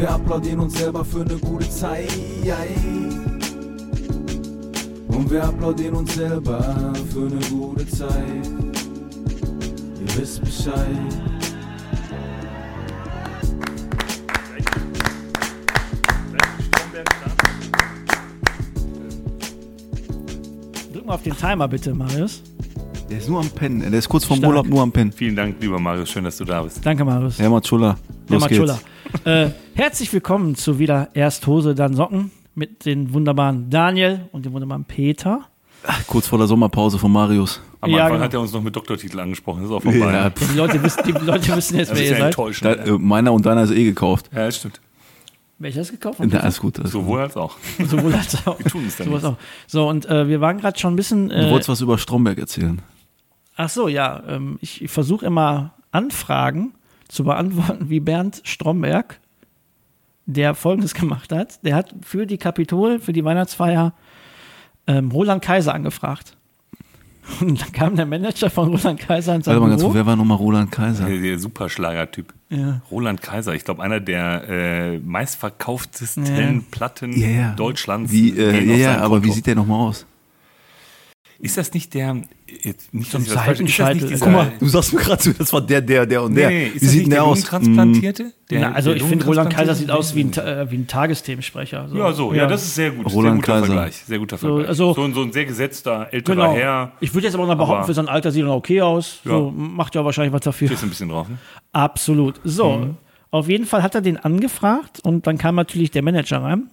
Wir applaudieren uns selber für eine gute Zeit. Und wir applaudieren uns selber für eine gute Zeit. Ihr wisst Bescheid. Drück mal auf den Timer bitte, Marius. Der ist nur am Pennen. Der ist kurz vorm Stark. Urlaub nur am Pennen. Vielen Dank, lieber Marius. Schön, dass du da bist. Danke, Marius. Herr Matschulla, Herr los Matschulla. geht's. Äh, herzlich willkommen zu wieder erst Hose, dann Socken mit den wunderbaren Daniel und dem wunderbaren Peter. Ach, kurz vor der Sommerpause von Marius. Am Ja, Anfang genau. hat er uns noch mit Doktortitel angesprochen. Das ist auch vorbei. Ja, Die Leute wissen, die Leute wissen jetzt, das wer ist ihr ja seid. enttäuschend. Da, äh, meiner und deiner ist eh gekauft. ja, das stimmt. Welches gekauft? Na, alles gut. Alles gut. Sowohl als auch. Sowohl als auch. Wir tun es dann nicht. auch. So, und äh, wir waren gerade schon ein bisschen. Du Äh, wolltest was über Stromberg erzählen. ach so, ja. Ähm, ich ich versuche immer Anfragen zu beantworten, wie Bernd Stromberg, der folgendes gemacht hat. Der hat für die Kapitol, für die Weihnachtsfeier, ähm, Roland Kaiser angefragt. Und dann kam der Manager von Roland Kaiser Warte mal ganz kurz, wer war nochmal Roland Kaiser? Der, der Superschlagertyp. Ja. Roland Kaiser, ich glaube, einer der äh, meistverkauftesten Ja. Platten Ja, ja. Deutschlands. Wie, äh, ja, aber wie sieht der nochmal aus? Ist das nicht der. Jetzt, nicht, Zum dass ich das falsch- ist das Seitenscheitel. nicht dieser- Guck mal, du sagst mir gerade so, das war der, der, der und Nee, nee, ist wie das sieht der der aus? Lungentransplantierte? Der- Na, also der ich finde, Roland Kaiser sieht aus wie ein, äh, wie ein Tagesthemensprecher. So. Ja, so, ja. das ist sehr gut. Roland sehr guter Kaiser. Vergleich. Sehr guter Vergleich. also- so, ein- so ein sehr gesetzter, älterer Genau. Herr. Ich würde jetzt aber noch behaupten, Aber- für sein Alter sieht er noch okay aus. Ja. So, macht ja wahrscheinlich was dafür. Stehst ein bisschen drauf, ne? Absolut. So, Mhm. auf jeden Fall hat er den angefragt und dann kam natürlich der Manager rein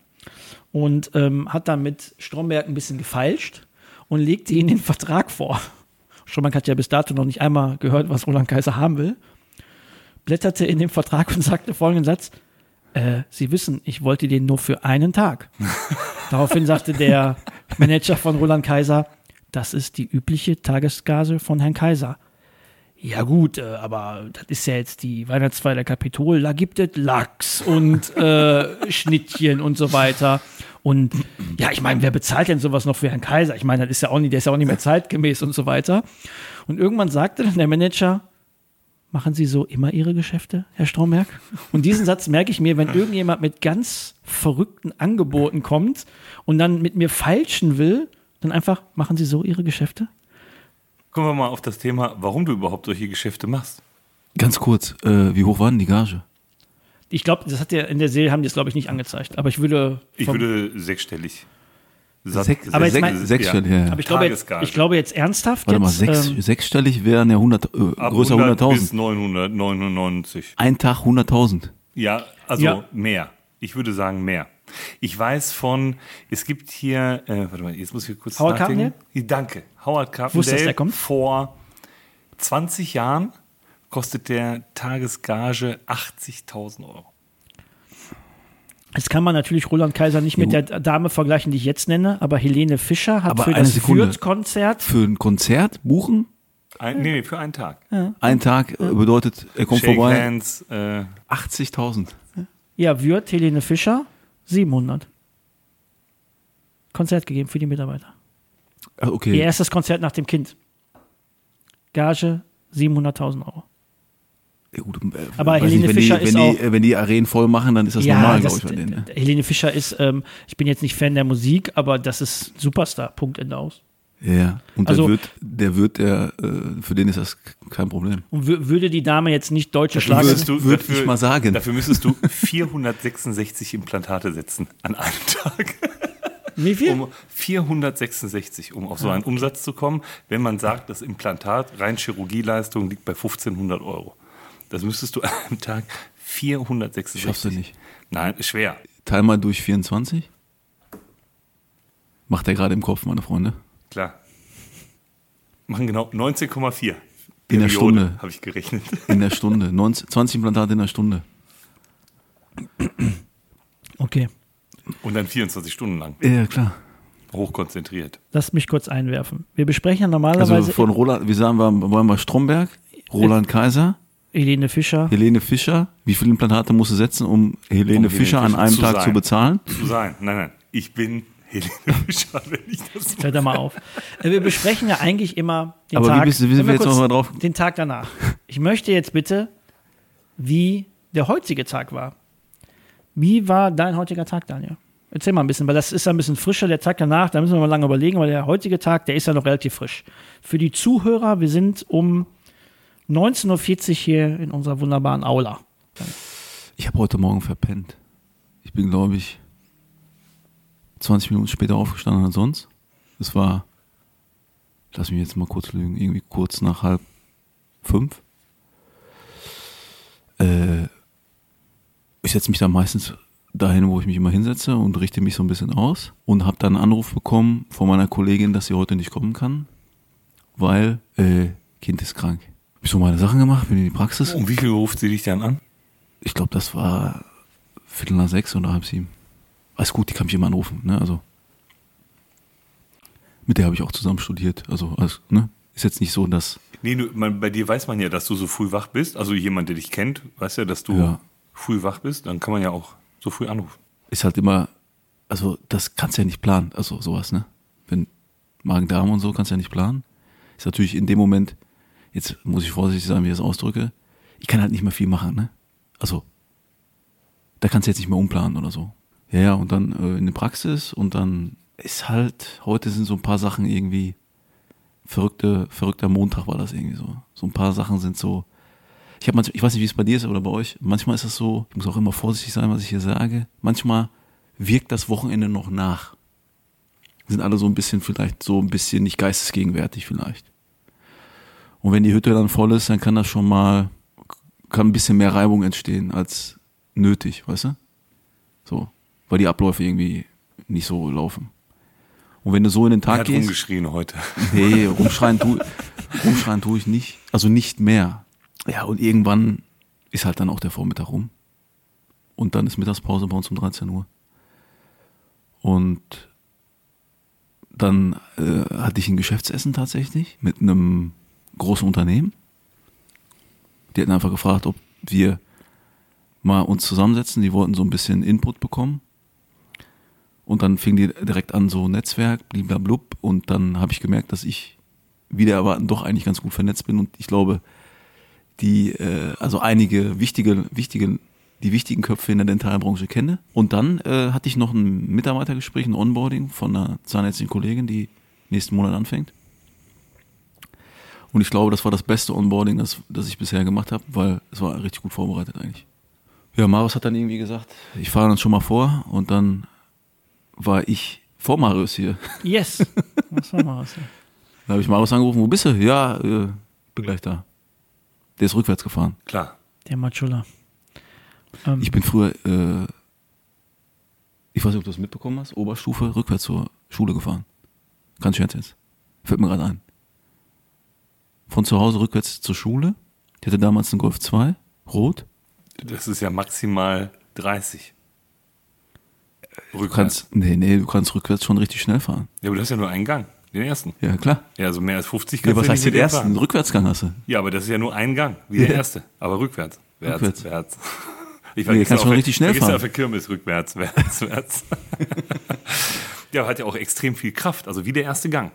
und ähm, hat dann mit Stromberg ein bisschen gefeilscht und legte ihm den Vertrag vor. Stromberg hat ja bis dato noch nicht einmal gehört, was Roland Kaiser haben will. Blätterte in dem Vertrag und sagte folgenden Satz: äh, Sie wissen, ich wollte den nur für einen Tag. Daraufhin sagte der Manager von Roland Kaiser: Das ist die übliche Tagesgase von Herrn Kaiser. Ja gut, äh, aber das ist ja jetzt die Weihnachtsfeier der Kapitol, da gibt es Lachs und äh, Schnittchen und so weiter. Und ja, ich meine, wer bezahlt denn sowas noch für Herrn Kaiser? Ich meine, das ist ja auch nicht, der ist ja auch nicht mehr zeitgemäß und so weiter. Und irgendwann sagte dann der Manager, machen Sie so immer Ihre Geschäfte, Herr Stromberg? Und diesen Satz merke ich mir, wenn irgendjemand mit ganz verrückten Angeboten kommt und dann mit mir feilschen will, dann einfach, machen Sie so Ihre Geschäfte? Kommen wir mal auf das Thema, warum du überhaupt solche Geschäfte machst. Ganz kurz, äh, wie hoch war denn die Gage? Ich glaube, das hat der in der Serie haben die es glaube ich nicht angezeigt, aber ich würde Ich würde sechsstellig. Sech- Aber jetzt sech- mein- sechsstellig, ja, ja. aber ich glaube, jetzt, ich glaube jetzt ernsthaft Warte mal, jetzt, sechs, ähm, sechsstellig wären ja 100, äh, größer 100 bis 100.000. 999. Ein Tag 100.000. Ja, also Ja. mehr. Ich würde sagen mehr. Ich weiß von, es gibt hier, äh, warte mal, jetzt muss ich kurz Howard nachdenken. Danke. Howard Wusstest, Carpendale. der kommt? Vor 20 Jahren kostet der Tagesgage 80.000 Euro. jetzt kann man natürlich Roland Kaiser nicht mit der Dame vergleichen, die ich jetzt nenne, aber Helene Fischer hat Aber für das. Fürth-Konzert Für ein Konzert buchen? Ein, nee, nee, für einen Tag. Ein Tag äh, bedeutet, er kommt Shake vorbei. Hands, äh, 80.000. ja Würth, Helene Fischer 700 Konzert gegeben für die Mitarbeiter. Ah, Okay. Ihr erstes Konzert nach dem Kind. Gage 700.000 Euro. Ja, gut, äh, Aber Helene wenn Fischer die, ist wenn auch- die, wenn die Arenen voll machen, dann ist das normal, das, glaube ich, bei denen. Ne? Helene Fischer ist, ähm, ich bin jetzt nicht Fan der Musik, aber das ist Superstar. Punkt Ende aus. Ja. Und Also- der wird, der wird, der, äh, für den ist das kein Problem. Und wür- würde die Dame jetzt nicht deutsche Schlager. du- würd dafür- ich mal sagen. Dafür müsstest du 466 Implantate setzen an einem Tag. Wie viel? Um 466, um auf so einen Umsatz zu kommen, wenn man sagt, das Implantat, rein Chirurgieleistung, liegt bei 1500 Euro. Das müsstest du an einem Tag 466. Schaffst du nicht. Nein, ist schwer. Teil mal durch 24. Macht er gerade im Kopf, meine Freunde. Klar. Machen genau 19,4. In der Stunde. Habe ich gerechnet. In der Stunde. 19, 20 Implantate in der Stunde. Okay. Und dann 24 Stunden lang. Ja, klar. Hochkonzentriert. Lass mich kurz einwerfen. Wir besprechen ja normalerweise Also von Roland, wie sagen wir, wollen wir Stromberg, Roland Kaiser, Helene Fischer. Helene Fischer. Wie viele Implantate musst du setzen, um Helene Helene Fischer an Fischer einem zu Tag sein. zu bezahlen? Zu sein. Nein, nein. Ich bin Helene Fischer, wenn ich das Hört da mal auf. Äh, Wir besprechen ja eigentlich immer den Aber wie Tag. bist du- wie sind wir jetzt kurz noch mal drauf? Den Tag danach. Ich möchte jetzt bitte, wie der heutige Tag war. Wie war dein heutiger Tag, Daniel? Erzähl mal ein bisschen, weil das ist ja ein bisschen frischer, der Tag danach, da müssen wir mal lange überlegen, weil der heutige Tag, der ist ja noch relativ frisch. Für die Zuhörer, wir sind um 19.40 Uhr hier in unserer wunderbaren Aula. Ich habe heute Morgen verpennt. Ich bin, glaube ich, 20 Minuten später aufgestanden als sonst. Es war, lass mich jetzt mal kurz lügen, irgendwie kurz nach halb fünf. Äh, ich setze mich dann meistens dahin, wo ich mich immer hinsetze und richte mich so ein bisschen aus und habe dann einen Anruf bekommen von meiner Kollegin, dass sie heute nicht kommen kann, weil äh, Kind ist krank. Hab ich so meine Sachen gemacht, bin in die Praxis. Um wie viel ruft sie dich dann an? Ich glaube, das war Viertel nach sechs oder halb sieben. Alles gut, die kann mich immer anrufen, ne? Also mit der habe ich auch zusammen studiert. Also alles, ne? Ist jetzt nicht so, dass Nee, du, man, bei dir weiß man ja, dass du so früh wach bist. Also jemand, der dich kennt, weiß ja, dass du Ja. früh wach bist. Dann kann man ja auch so früh anrufen. ist halt immer, also das kannst du ja nicht planen, also sowas, ne? Wenn Magen-Darm und so kannst du ja nicht planen. Ist natürlich in dem Moment, jetzt muss ich vorsichtig sein, wie ich das ausdrücke, ich kann halt nicht mehr viel machen, ne? Also, da kannst du jetzt nicht mehr umplanen oder so. Ja, ja, und dann äh, in der Praxis und dann ist halt, heute sind so ein paar Sachen irgendwie, verrückte, verrückter Montag war das irgendwie so. So ein paar Sachen sind so, ich habe manchmal, ich weiß nicht, wie es bei dir ist oder bei euch. Manchmal ist es so, ich muss auch immer vorsichtig sein, was ich hier sage. Manchmal wirkt das Wochenende noch nach. Sind alle so ein bisschen vielleicht so ein bisschen nicht geistesgegenwärtig vielleicht. Und wenn die Hütte dann voll ist, dann kann das schon mal, kann ein bisschen mehr Reibung entstehen als nötig, weißt du? So. Weil die Abläufe irgendwie nicht so laufen. Und wenn du so in den Tag hat gehst. rumgeschrien heute. Nee, rumschreien tue rumschreien tu ich nicht. Also nicht mehr. Ja, und irgendwann ist halt dann auch der Vormittag rum. Und dann ist Mittagspause bei uns um 13 Uhr. Und dann äh, hatte ich ein Geschäftsessen tatsächlich mit einem großen Unternehmen. Die hatten einfach gefragt, ob wir mal uns zusammensetzen. Die wollten so ein bisschen Input bekommen. Und dann fing die direkt an, so Netzwerk, bliblablub. Und dann habe ich gemerkt, dass ich wieder erwarten doch eigentlich ganz gut vernetzt bin. Und ich glaube, die, äh, also einige wichtige, wichtige, die wichtigen Köpfe in der Dentalbranche kenne. Und dann äh, hatte ich noch ein Mitarbeitergespräch, ein Onboarding von einer zahnärztlichen Kollegin, die nächsten Monat anfängt. Und ich glaube, das war das beste Onboarding, das, das ich bisher gemacht habe, weil es war richtig gut vorbereitet eigentlich. Ja, Marius hat dann irgendwie gesagt, ich fahre dann schon mal vor und dann war ich vor Marius hier. Yes. Was war mal was? Da habe ich Marius angerufen, wo bist du? Ja, äh, bin gleich da. Der ist rückwärts gefahren. Klar. Der Machulla. Ähm, Ich bin früher, äh, ich weiß nicht, ob du das mitbekommen hast, Oberstufe, rückwärts zur Schule gefahren. Kein Scherz jetzt. Fällt mir gerade ein. Von zu Hause rückwärts zur Schule. Ich hatte damals einen Golf 2, rot. Das ist ja maximal 30. Du Rückwärts. kannst, nee, nee, du kannst rückwärts schon richtig schnell fahren. Ja, aber du hast ja nur einen Gang. Den ersten. Ja, klar. Ja, also mehr als 50 Nee, kannst was du heißt den ersten? fahren. Rückwärtsgang hast du. Ja, aber das ist ja nur ein Gang, wie der Ja. erste. Aber rückwärts. Wärts, Rückwärts. wärts. Ich Nee, kannst schon richtig schnell fahren. auf der Kirmes rückwärts, wärts, wärts. ja, hat ja auch extrem viel Kraft. Also wie der erste Gang,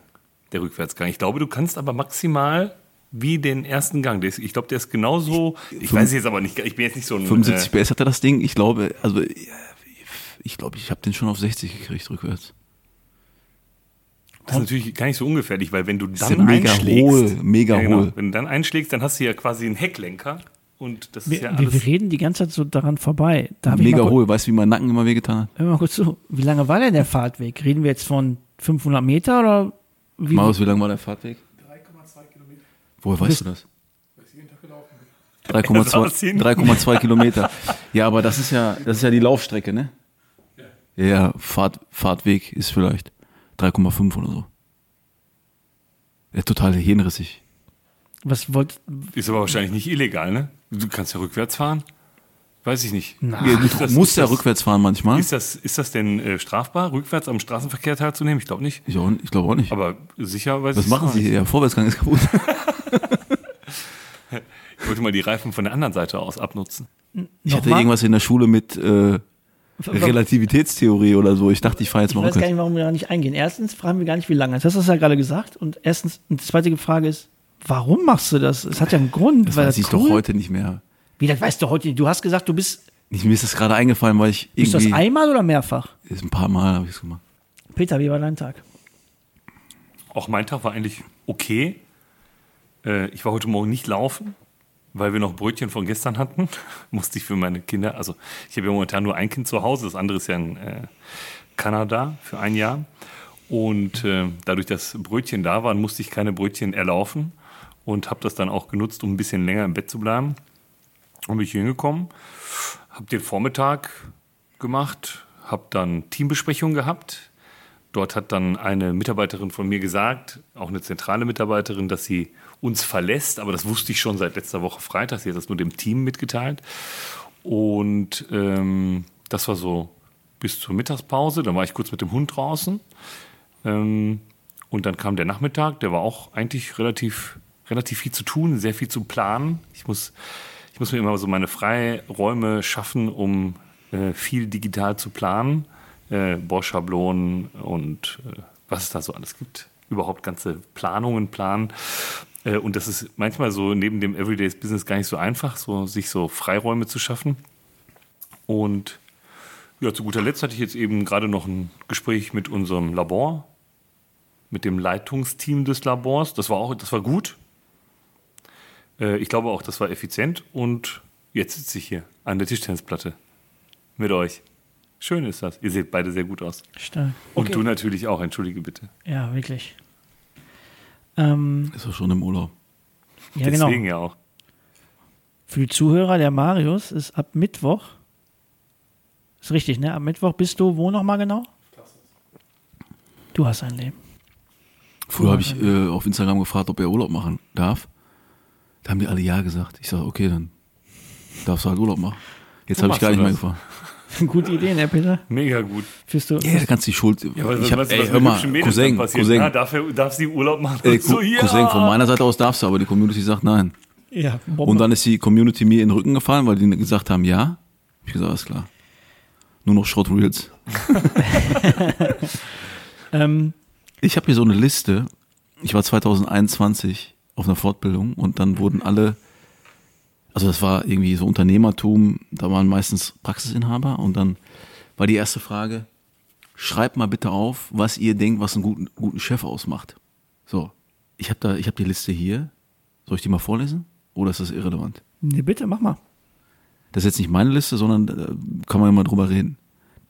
der Rückwärtsgang. Ich glaube, du kannst aber maximal wie den ersten Gang. Der ich glaube, der ist genauso. Ich weiß jetzt aber nicht, ich bin jetzt nicht so ein. 75 äh, PS hatte das Ding. Ich glaube, also ich glaube, ich habe den schon auf 60 gekriegt rückwärts. Das ist natürlich gar nicht so ungefährlich, weil wenn du ist dann ja mega einschlägst, hohl, mega ja, genau, hohl. wenn du dann einschlägst, dann hast du ja quasi einen Hecklenker und das ist wir, ja wir, alles. wir reden die ganze Zeit so daran vorbei. Ich Mega hohl. Weißt du, wie mein Nacken immer wehgetan hat? Hör mal kurz zu. Wie lange war denn der Fahrtweg? Reden wir jetzt von 500 Meter oder wie? Marius, wie lang war der Fahrtweg? 3,2 Kilometer. Woher weißt du das? Weil ich jeden Tag gelaufen bin. 3,2 3,2 Kilometer. Ja, aber das ist ja, das ist ja die Laufstrecke, ne? Ja, ja Fahrt, Fahrtweg ist vielleicht 3,5 oder so. Ja, total hirnrissig. Was wollt, Ist aber wahrscheinlich nicht illegal, ne? Du kannst ja rückwärts fahren. Weiß ich nicht. Na, Ja, du das- musst ja das- rückwärts fahren manchmal. Ist das, ist das denn äh, strafbar, rückwärts am Straßenverkehr teilzunehmen? Ich glaube nicht. Ich, auch, ich glaube auch nicht. Aber sicher weiß Was ich machen auch Sie hier? Der Vorwärtsgang ist kaputt. Ich wollte mal die Reifen von der anderen Seite aus abnutzen. Ich hatte irgendwas in der Schule mit äh, Relativitätstheorie oder so. Ich dachte, ich fahre jetzt Ich mal weiß gar nicht, warum wir da nicht eingehen. Erstens fragen wir gar nicht, wie lange. Das hast du ja gerade gesagt. Und erstens, und die zweite Frage ist, warum machst du das? Es hat ja einen Grund. Das weil weiß ich cool- doch heute nicht mehr. Wie, das weißt du heute nicht. Du hast gesagt, du bist, Ich, mir ist das gerade eingefallen, weil ich bist du das irgendwie. einmal oder mehrfach? Ist ein paar Mal habe ich es gemacht. Peter, wie war dein Tag? Auch mein Tag war eigentlich okay. Äh, ich war heute Morgen nicht laufen, weil wir noch Brötchen von gestern hatten. Musste ich für meine Kinder, also ich habe ja momentan nur ein Kind zu Hause, das andere ist ja in äh, Kanada für ein Jahr. Und äh, dadurch, dass Brötchen da waren, musste ich keine Brötchen erlaufen und habe das dann auch genutzt, um ein bisschen länger im Bett zu bleiben. Und bin ich hingekommen, habe den Vormittag gemacht, habe dann Teambesprechung gehabt. Dort hat dann eine Mitarbeiterin von mir gesagt, auch eine zentrale Mitarbeiterin, dass sie uns verlässt. Aber das wusste ich schon seit letzter Woche Freitag. Sie hat das nur dem Team mitgeteilt. Und ähm, das war so bis zur Mittagspause. Dann war ich kurz mit dem Hund draußen. Ähm, und dann kam der Nachmittag. Der war auch eigentlich relativ, relativ viel zu tun, sehr viel zu planen. Ich muss, ich muss mir immer so meine Freiräume schaffen, um äh, viel digital zu planen. Äh, Bosch-Schablonen und äh, was es da so alles gibt. Überhaupt ganze Planungen planen. Äh, und das ist manchmal so neben dem Everyday's Business gar nicht so einfach, so, sich so Freiräume zu schaffen. Und ja, zu guter Letzt hatte ich jetzt eben gerade noch ein Gespräch mit unserem Labor, mit dem Leitungsteam des Labors. Das war auch, das war gut. Äh, ich glaube auch, das war effizient. Und jetzt sitze ich hier an der Tischtennisplatte mit euch. Schön ist das. Ihr seht beide sehr gut aus. Stark. Und du natürlich auch, entschuldige bitte. Ja, wirklich. Ähm, Ist doch schon im Urlaub. ja, genau. Deswegen ja auch. Für die Zuhörer, der Marius ist ab Mittwoch. Ist richtig, ne? Ab Mittwoch bist du wo nochmal genau? Du hast ein Leben. Früher habe ich äh, auf Instagram gefragt, ob er Urlaub machen darf. Da haben die alle Ja gesagt. Ich sage, okay, dann darfst du halt Urlaub machen. Jetzt habe ich gar nicht mehr gefragt. Gute Idee, ne, Peter? Mega gut. Fühlst du? Ja, da kannst du die Schuld. Ja, was, ich hab, was, ey, was hör mal, Cousin? Cousin, Ah, darf, er, darf sie Urlaub machen? ey, Und so, ja. Cousin, von meiner Seite aus darfst du, aber die Community sagt nein. Ja, Und dann ist die Community mir in den Rücken gefallen, weil die gesagt haben, ja. Hab ich gesagt, alles klar. Nur noch Schrott Reels. ähm, Ich habe hier so eine Liste. Ich war 2021 auf einer Fortbildung und dann wurden alle, also das war irgendwie so Unternehmertum, da waren meistens Praxisinhaber und dann war die erste Frage, schreibt mal bitte auf, was ihr denkt, was einen guten, guten Chef ausmacht. So, ich habe da, ich habe die Liste hier. Soll ich die mal vorlesen? Oder ist das irrelevant? nee, bitte, mach mal. Das ist jetzt nicht meine Liste, sondern äh, kann man ja mal drüber reden.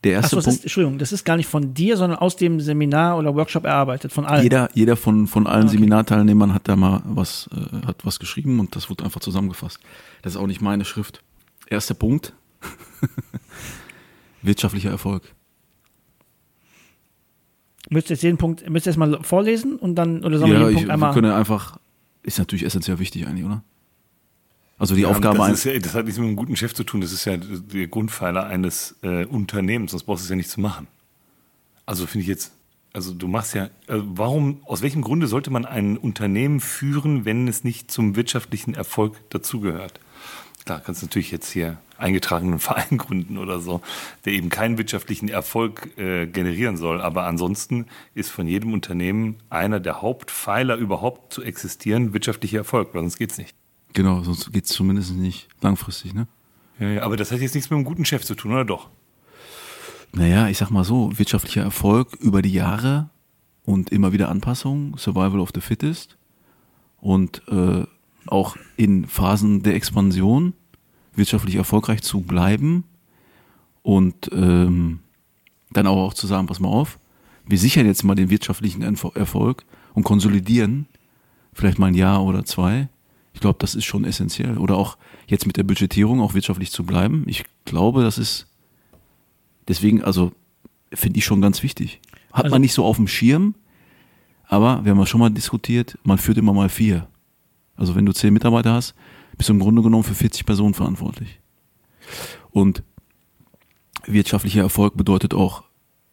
Der erste Achso, das Punkt. ist, Entschuldigung, das ist gar nicht von dir, sondern aus dem Seminar oder Workshop erarbeitet, von allen. Jeder, jeder von, von allen Okay. Seminarteilnehmern hat da mal was, äh, hat was geschrieben und das wurde einfach zusammengefasst. Das ist auch nicht meine Schrift. Erster Punkt. Wirtschaftlicher Erfolg. Müsst ihr jetzt jeden Punkt, müsst ihr jetzt mal vorlesen und dann, oder sollen wir Ja, jeden ich, Punkt wir einmal. können ja einfach, ist natürlich essentiell wichtig eigentlich, oder? Also die Ja, Aufgabe das, ja, das hat nichts mit einem guten Chef zu tun. Das ist ja der Grundpfeiler eines äh, Unternehmens. Sonst brauchst du es ja nicht zu machen. Also finde ich jetzt, also du machst ja, also warum, aus welchem Grunde sollte man ein Unternehmen führen, wenn es nicht zum wirtschaftlichen Erfolg dazugehört? Klar, kannst natürlich jetzt hier eingetragenen Verein gründen oder so, der eben keinen wirtschaftlichen Erfolg äh, generieren soll. Aber ansonsten ist von jedem Unternehmen einer der Hauptpfeiler überhaupt zu existieren wirtschaftlicher Erfolg, weil sonst geht's nicht. Genau, sonst geht es zumindest nicht langfristig, ne? Ja, ja, aber das hat jetzt nichts mit einem guten Chef zu tun, oder doch? Naja, ich sag mal so, wirtschaftlicher Erfolg über die Jahre und immer wieder Anpassungen, Survival of the Fittest und äh, auch in Phasen der Expansion wirtschaftlich erfolgreich zu bleiben und ähm, dann aber auch zu sagen, pass mal auf, wir sichern jetzt mal den wirtschaftlichen Erfo- Erfolg und konsolidieren vielleicht mal ein Jahr oder zwei. Ich glaube, das ist schon essentiell. Oder auch jetzt mit der Budgetierung auch wirtschaftlich zu bleiben. Ich glaube, das ist deswegen, also finde ich schon ganz wichtig. Hat Also- man nicht so auf dem Schirm, aber wir haben ja schon mal diskutiert, man führt immer mal vier. Also wenn du zehn Mitarbeiter hast, bist du im Grunde genommen für 40 Personen verantwortlich. Und wirtschaftlicher Erfolg bedeutet auch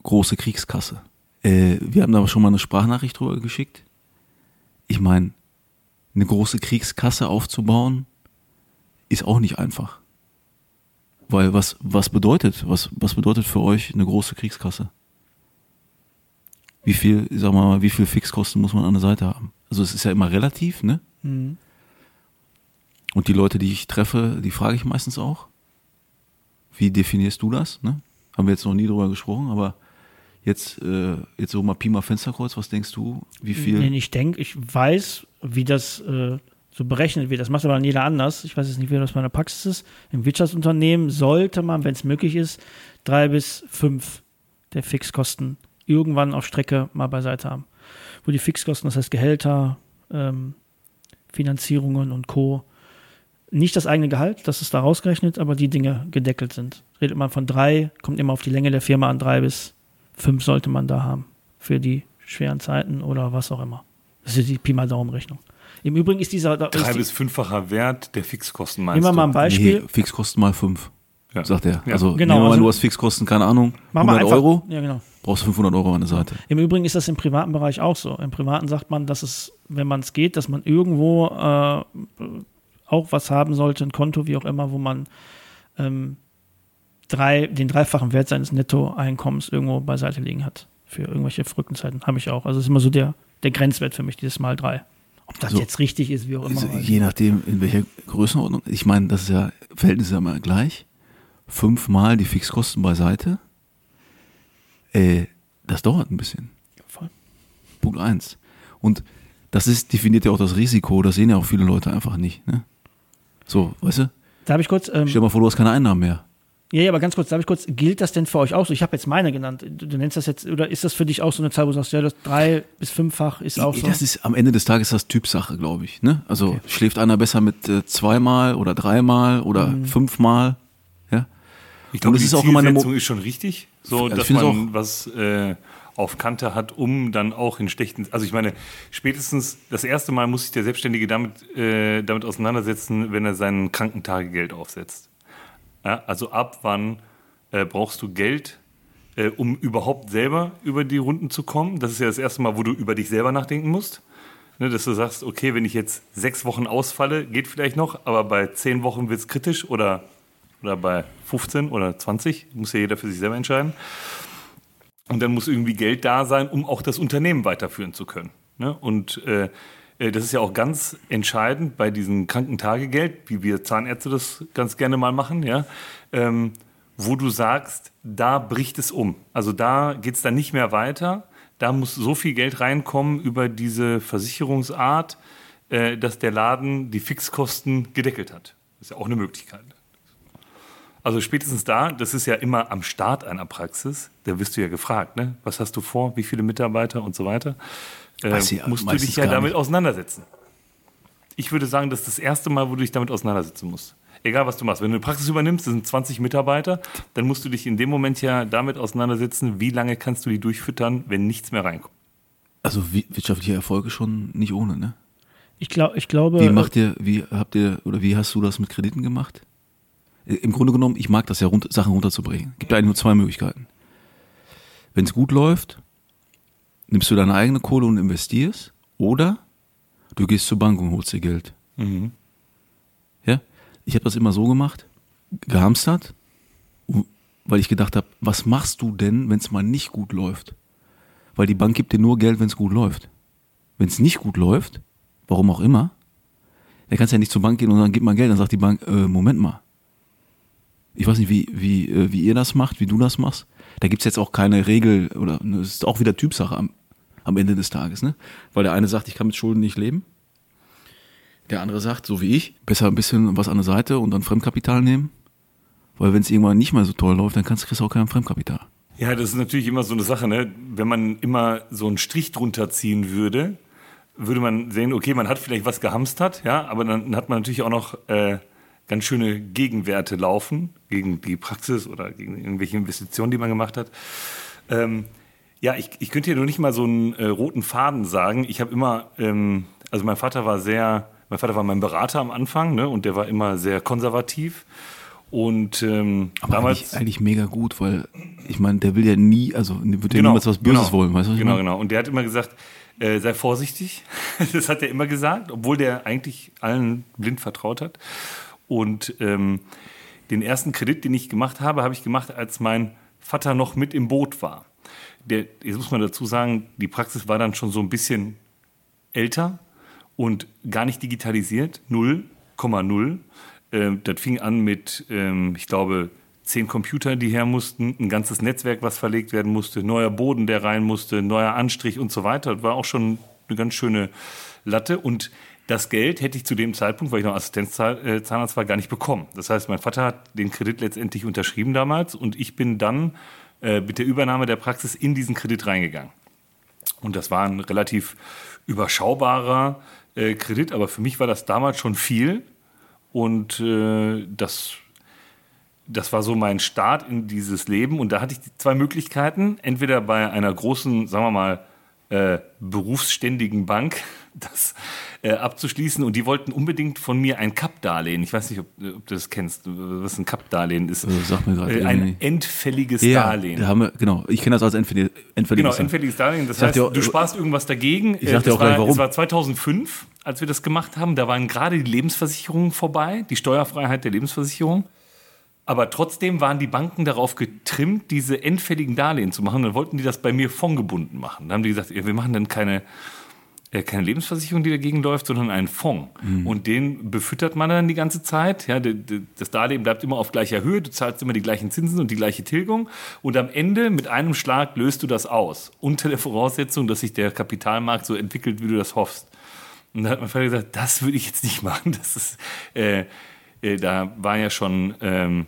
große Kriegskasse. Äh, wir haben da schon mal eine Sprachnachricht drüber geschickt. Ich meine, eine große Kriegskasse aufzubauen, ist auch nicht einfach. Weil was, was bedeutet, was, was bedeutet für euch eine große Kriegskasse? Wie viel, sag mal, wie viel Fixkosten muss man an der Seite haben? Also es ist ja immer relativ, ne? Mhm. Und die Leute, die ich treffe, die frage ich meistens auch. Wie definierst du das? Ne? Haben wir jetzt noch nie drüber gesprochen, aber jetzt, äh, jetzt so mal Pi mal Fensterkreuz, was denkst du? Wie viel? Nee, ich denke, ich weiß, wie das äh, so berechnet wird. Das macht aber jeder anders. Ich weiß jetzt nicht, wie das bei der Praxis ist. Im Wirtschaftsunternehmen sollte man, wenn es möglich ist, drei bis fünf der Fixkosten irgendwann auf Strecke mal beiseite haben. Wo die Fixkosten, das heißt Gehälter, ähm, Finanzierungen und Co. Nicht das eigene Gehalt, das ist da rausgerechnet, aber die Dinge gedeckelt sind. Redet man von drei, kommt immer auf die Länge der Firma an, drei bis fünf sollte man da haben. Für die schweren Zeiten oder was auch immer. Das ist die Pi mal Daumen-Rechnung. Im Übrigen ist dieser. Drei ist die, bis fünffacher Wert der Fixkosten meinst Nehmen wir mal ein? Beispiel. Nee, Fixkosten mal fünf, Ja. sagt er. Ja. Also Genau, nehmen wir mal, also- du hast Fixkosten, keine Ahnung, Machen wir 100 einfach, Euro, Ja, genau. brauchst du 500 Euro an der Seite. Im Übrigen ist das im privaten Bereich auch so. Im privaten sagt man, dass es, wenn man es geht, dass man irgendwo äh, auch was haben sollte, ein Konto, wie auch immer, wo man ähm, drei, den dreifachen Wert seines Nettoeinkommens irgendwo beiseite liegen hat. Für irgendwelche verrückten Zeiten. Habe ich auch. Also es ist immer so der, der Grenzwert für mich, dieses Mal drei. Ob das So. jetzt richtig ist, wie auch immer. Also, je nachdem, in welcher Größenordnung. Ich meine, das ist ja, Verhältnis ist ja immer gleich. Fünfmal die Fixkosten beiseite. Äh, das dauert ein bisschen. Voll. Punkt eins. Und das ist, definiert ja auch das Risiko, das sehen ja auch viele Leute einfach nicht. Ne? So, weißt du? Da habe ich kurz. Ähm, Stell dir mal vor, du hast keine Einnahmen mehr. Ja, ja, aber ganz kurz, darf ich kurz, gilt das denn für euch auch so? Ich habe jetzt meine genannt. Du, du nennst das jetzt, oder ist das für dich auch so eine Zahl, wo du sagst, ja, das drei bis fünffach ist auch so? Das ist am Ende des Tages das Typsache, glaube ich. Ne? Also schläft einer besser mit äh, zweimal oder dreimal oder Mhm. fünfmal. Ja? Ich glaube, es die ist auch immer eine Mo- Zielsetzung ist schon richtig, so Also dass man was äh, auf Kante hat, um dann auch in schlechten, also ich meine, spätestens das erste Mal muss sich der Selbstständige damit, äh, damit auseinandersetzen, wenn er sein Krankentagegeld aufsetzt. Ja, also ab wann äh, brauchst du Geld, äh, um überhaupt selber über die Runden zu kommen? Das ist ja das erste Mal, wo du über dich selber nachdenken musst. Ne, dass du sagst, okay, wenn ich jetzt sechs Wochen ausfalle, geht vielleicht noch, aber bei zehn Wochen wird es kritisch oder, oder bei 15 oder 20, muss ja jeder für sich selber entscheiden. Und dann muss irgendwie Geld da sein, um auch das Unternehmen weiterführen zu können. Ne? Und äh, das ist ja auch ganz entscheidend bei diesem Krankentagegeld, wie wir Zahnärzte das ganz gerne mal machen, ja, ähm, wo du sagst, da bricht es um. Also da geht es dann nicht mehr weiter. Da muss so viel Geld reinkommen über diese Versicherungsart, äh, dass der Laden die Fixkosten gedeckelt hat. Das ist ja auch eine Möglichkeit. Also spätestens da, das ist ja immer am Start einer Praxis, da wirst du ja gefragt, ne? was hast du vor, wie viele Mitarbeiter und so weiter. Äh, ich musst du dich ja damit nicht. auseinandersetzen. Ich würde sagen, das ist das erste Mal, wo du dich damit auseinandersetzen musst. Egal, was du machst. Wenn du eine Praxis übernimmst, das sind 20 Mitarbeiter, dann musst du dich in dem Moment ja damit auseinandersetzen, wie lange kannst du die durchfüttern, wenn nichts mehr reinkommt. Also wirtschaftliche Erfolge schon nicht ohne, ne? Ich, glaub, ich glaube. Wie macht ihr, wie habt ihr, oder wie hast du das mit Krediten gemacht? Äh, Im Grunde genommen, ich mag das ja, runter, Sachen runterzubringen. Gibt eigentlich nur zwei Möglichkeiten. Wenn es gut läuft, nimmst du deine eigene Kohle und investierst, oder du gehst zur Bank und holst dir Geld. Ja? Ich habe das immer so gemacht, gehamstert, weil ich gedacht habe, was machst du denn, wenn es mal nicht gut läuft? Weil die Bank gibt dir nur Geld, wenn es gut läuft. Wenn es nicht gut läuft, warum auch immer, dann kannst du ja nicht zur Bank gehen und sagen, gib mal Geld. Dann sagt die Bank, äh, Moment mal. Ich weiß nicht, wie, wie, äh, wie ihr das macht, wie du das machst. Da gibt's jetzt auch keine Regel oder ne, es ist auch wieder Typsache am, Ende des Tages, ne? Weil der eine sagt, ich kann mit Schulden nicht leben. Der andere sagt, so wie ich, besser ein bisschen was an der Seite und dann Fremdkapital nehmen. Weil wenn es irgendwann nicht mehr so toll läuft, dann kannst, kriegst du auch kein Fremdkapital. Ja, das ist natürlich immer so eine Sache, ne? Wenn man immer so einen Strich drunter ziehen würde, würde man sehen, okay, man hat vielleicht was gehamstert, ja, aber dann hat man natürlich auch noch äh, ganz schöne Gegenwerte laufen gegen die Praxis oder gegen irgendwelche Investitionen, die man gemacht hat. Ähm, ja, ich, ich könnte hier nur nicht mal so einen äh, roten Faden sagen. Ich habe immer, ähm, also mein Vater war sehr, mein Vater war mein Berater am Anfang, ne, und der war immer sehr konservativ. Und ähm, Aber damals. eigentlich, eigentlich mega gut, weil ich meine, der will ja nie, also wird ja niemals was Böses genau, wollen, weißt du? was Genau, meine? genau. Und der hat immer gesagt, äh, sei vorsichtig. das hat er immer gesagt, obwohl der eigentlich allen blind vertraut hat. Und ähm, den ersten Kredit, den ich gemacht habe, habe ich gemacht, als mein Vater noch mit im Boot war. Der, jetzt muss man dazu sagen, die Praxis war dann schon so ein bisschen älter und gar nicht digitalisiert, 0,0. Ähm, das fing an mit, ähm, ich glaube, zehn Computer, die her mussten, ein ganzes Netzwerk, was verlegt werden musste, neuer Boden, der rein musste, neuer Anstrich und so weiter. Das war auch schon eine ganz schöne Latte. Und das Geld hätte ich zu dem Zeitpunkt, weil ich noch Assistenzzahnarzt war, gar nicht bekommen. Das heißt, mein Vater hat den Kredit letztendlich unterschrieben damals und ich bin dann äh, mit der Übernahme der Praxis in diesen Kredit reingegangen. Und das war ein relativ überschaubarer äh, Kredit, aber für mich war das damals schon viel. Und äh, das, das war so mein Start in dieses Leben. Und da hatte ich zwei Möglichkeiten. Entweder bei einer großen, sagen wir mal, äh, berufsständigen Bank das äh, abzuschließen. Und die wollten unbedingt von mir ein Cup-Darlehen. Ich weiß nicht, ob, ob du das kennst, was ein Cup-Darlehen ist. Also, sag mir gerade Äh, ein irgendwie. endfälliges Ja, Darlehen. da wir, genau, ich kenne das als endfällig, endfälliges. Genau, endfälliges Darlehen. Das heißt, auch- du sparst irgendwas dagegen. Ich sag dir Äh, auch das gleich, war, warum. Es war 2005, als wir das gemacht haben. Da waren gerade die Lebensversicherungen vorbei, die Steuerfreiheit der Lebensversicherung. Aber trotzdem waren die Banken darauf getrimmt, diese endfälligen Darlehen zu machen. Dann wollten die das bei mir fondgebunden machen. Dann haben die gesagt, ja, wir machen dann keine, äh, keine Lebensversicherung, die dagegen läuft, sondern einen Fonds. Und den befüttert man dann die ganze Zeit. Ja, das Darlehen bleibt immer auf gleicher Höhe, du zahlst immer die gleichen Zinsen und die gleiche Tilgung. Und am Ende mit einem Schlag löst du das aus. Unter der Voraussetzung, dass sich der Kapitalmarkt so entwickelt, wie du das hoffst. Und da hat mein Vater gesagt, das würde ich jetzt nicht machen. Das ist, äh, äh, da war ja schon, ähm,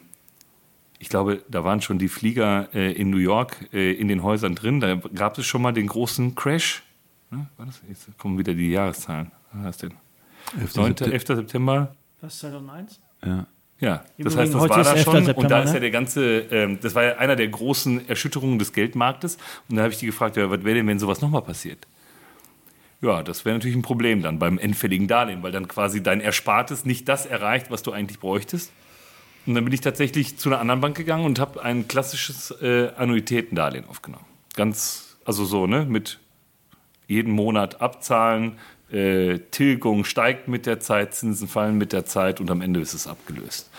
ich glaube, da waren schon die Flieger äh, in New York äh, in den Häusern drin. Da gab es schon mal den großen Crash. Ne? War das? Jetzt kommen wieder die Jahreszahlen. Was war das denn? 9. 11. September. Was, 2001? Ja. Ja, das heißt, das war da 11. schon. und September, da ist ne? ja der ganze, ähm, das war ja einer der großen Erschütterungen des Geldmarktes. Und da habe ich die gefragt, ja, was wäre denn, wenn sowas nochmal passiert? Ja, das wäre natürlich ein Problem dann beim endfälligen Darlehen, weil dann quasi dein Erspartes nicht das erreicht, was du eigentlich bräuchtest. Und dann bin ich tatsächlich zu einer anderen Bank gegangen und habe ein klassisches äh, Annuitätendarlehen aufgenommen. Ganz, also so, ne, mit jeden Monat abzahlen, äh, Tilgung steigt mit der Zeit, Zinsen fallen mit der Zeit und am Ende ist es abgelöst.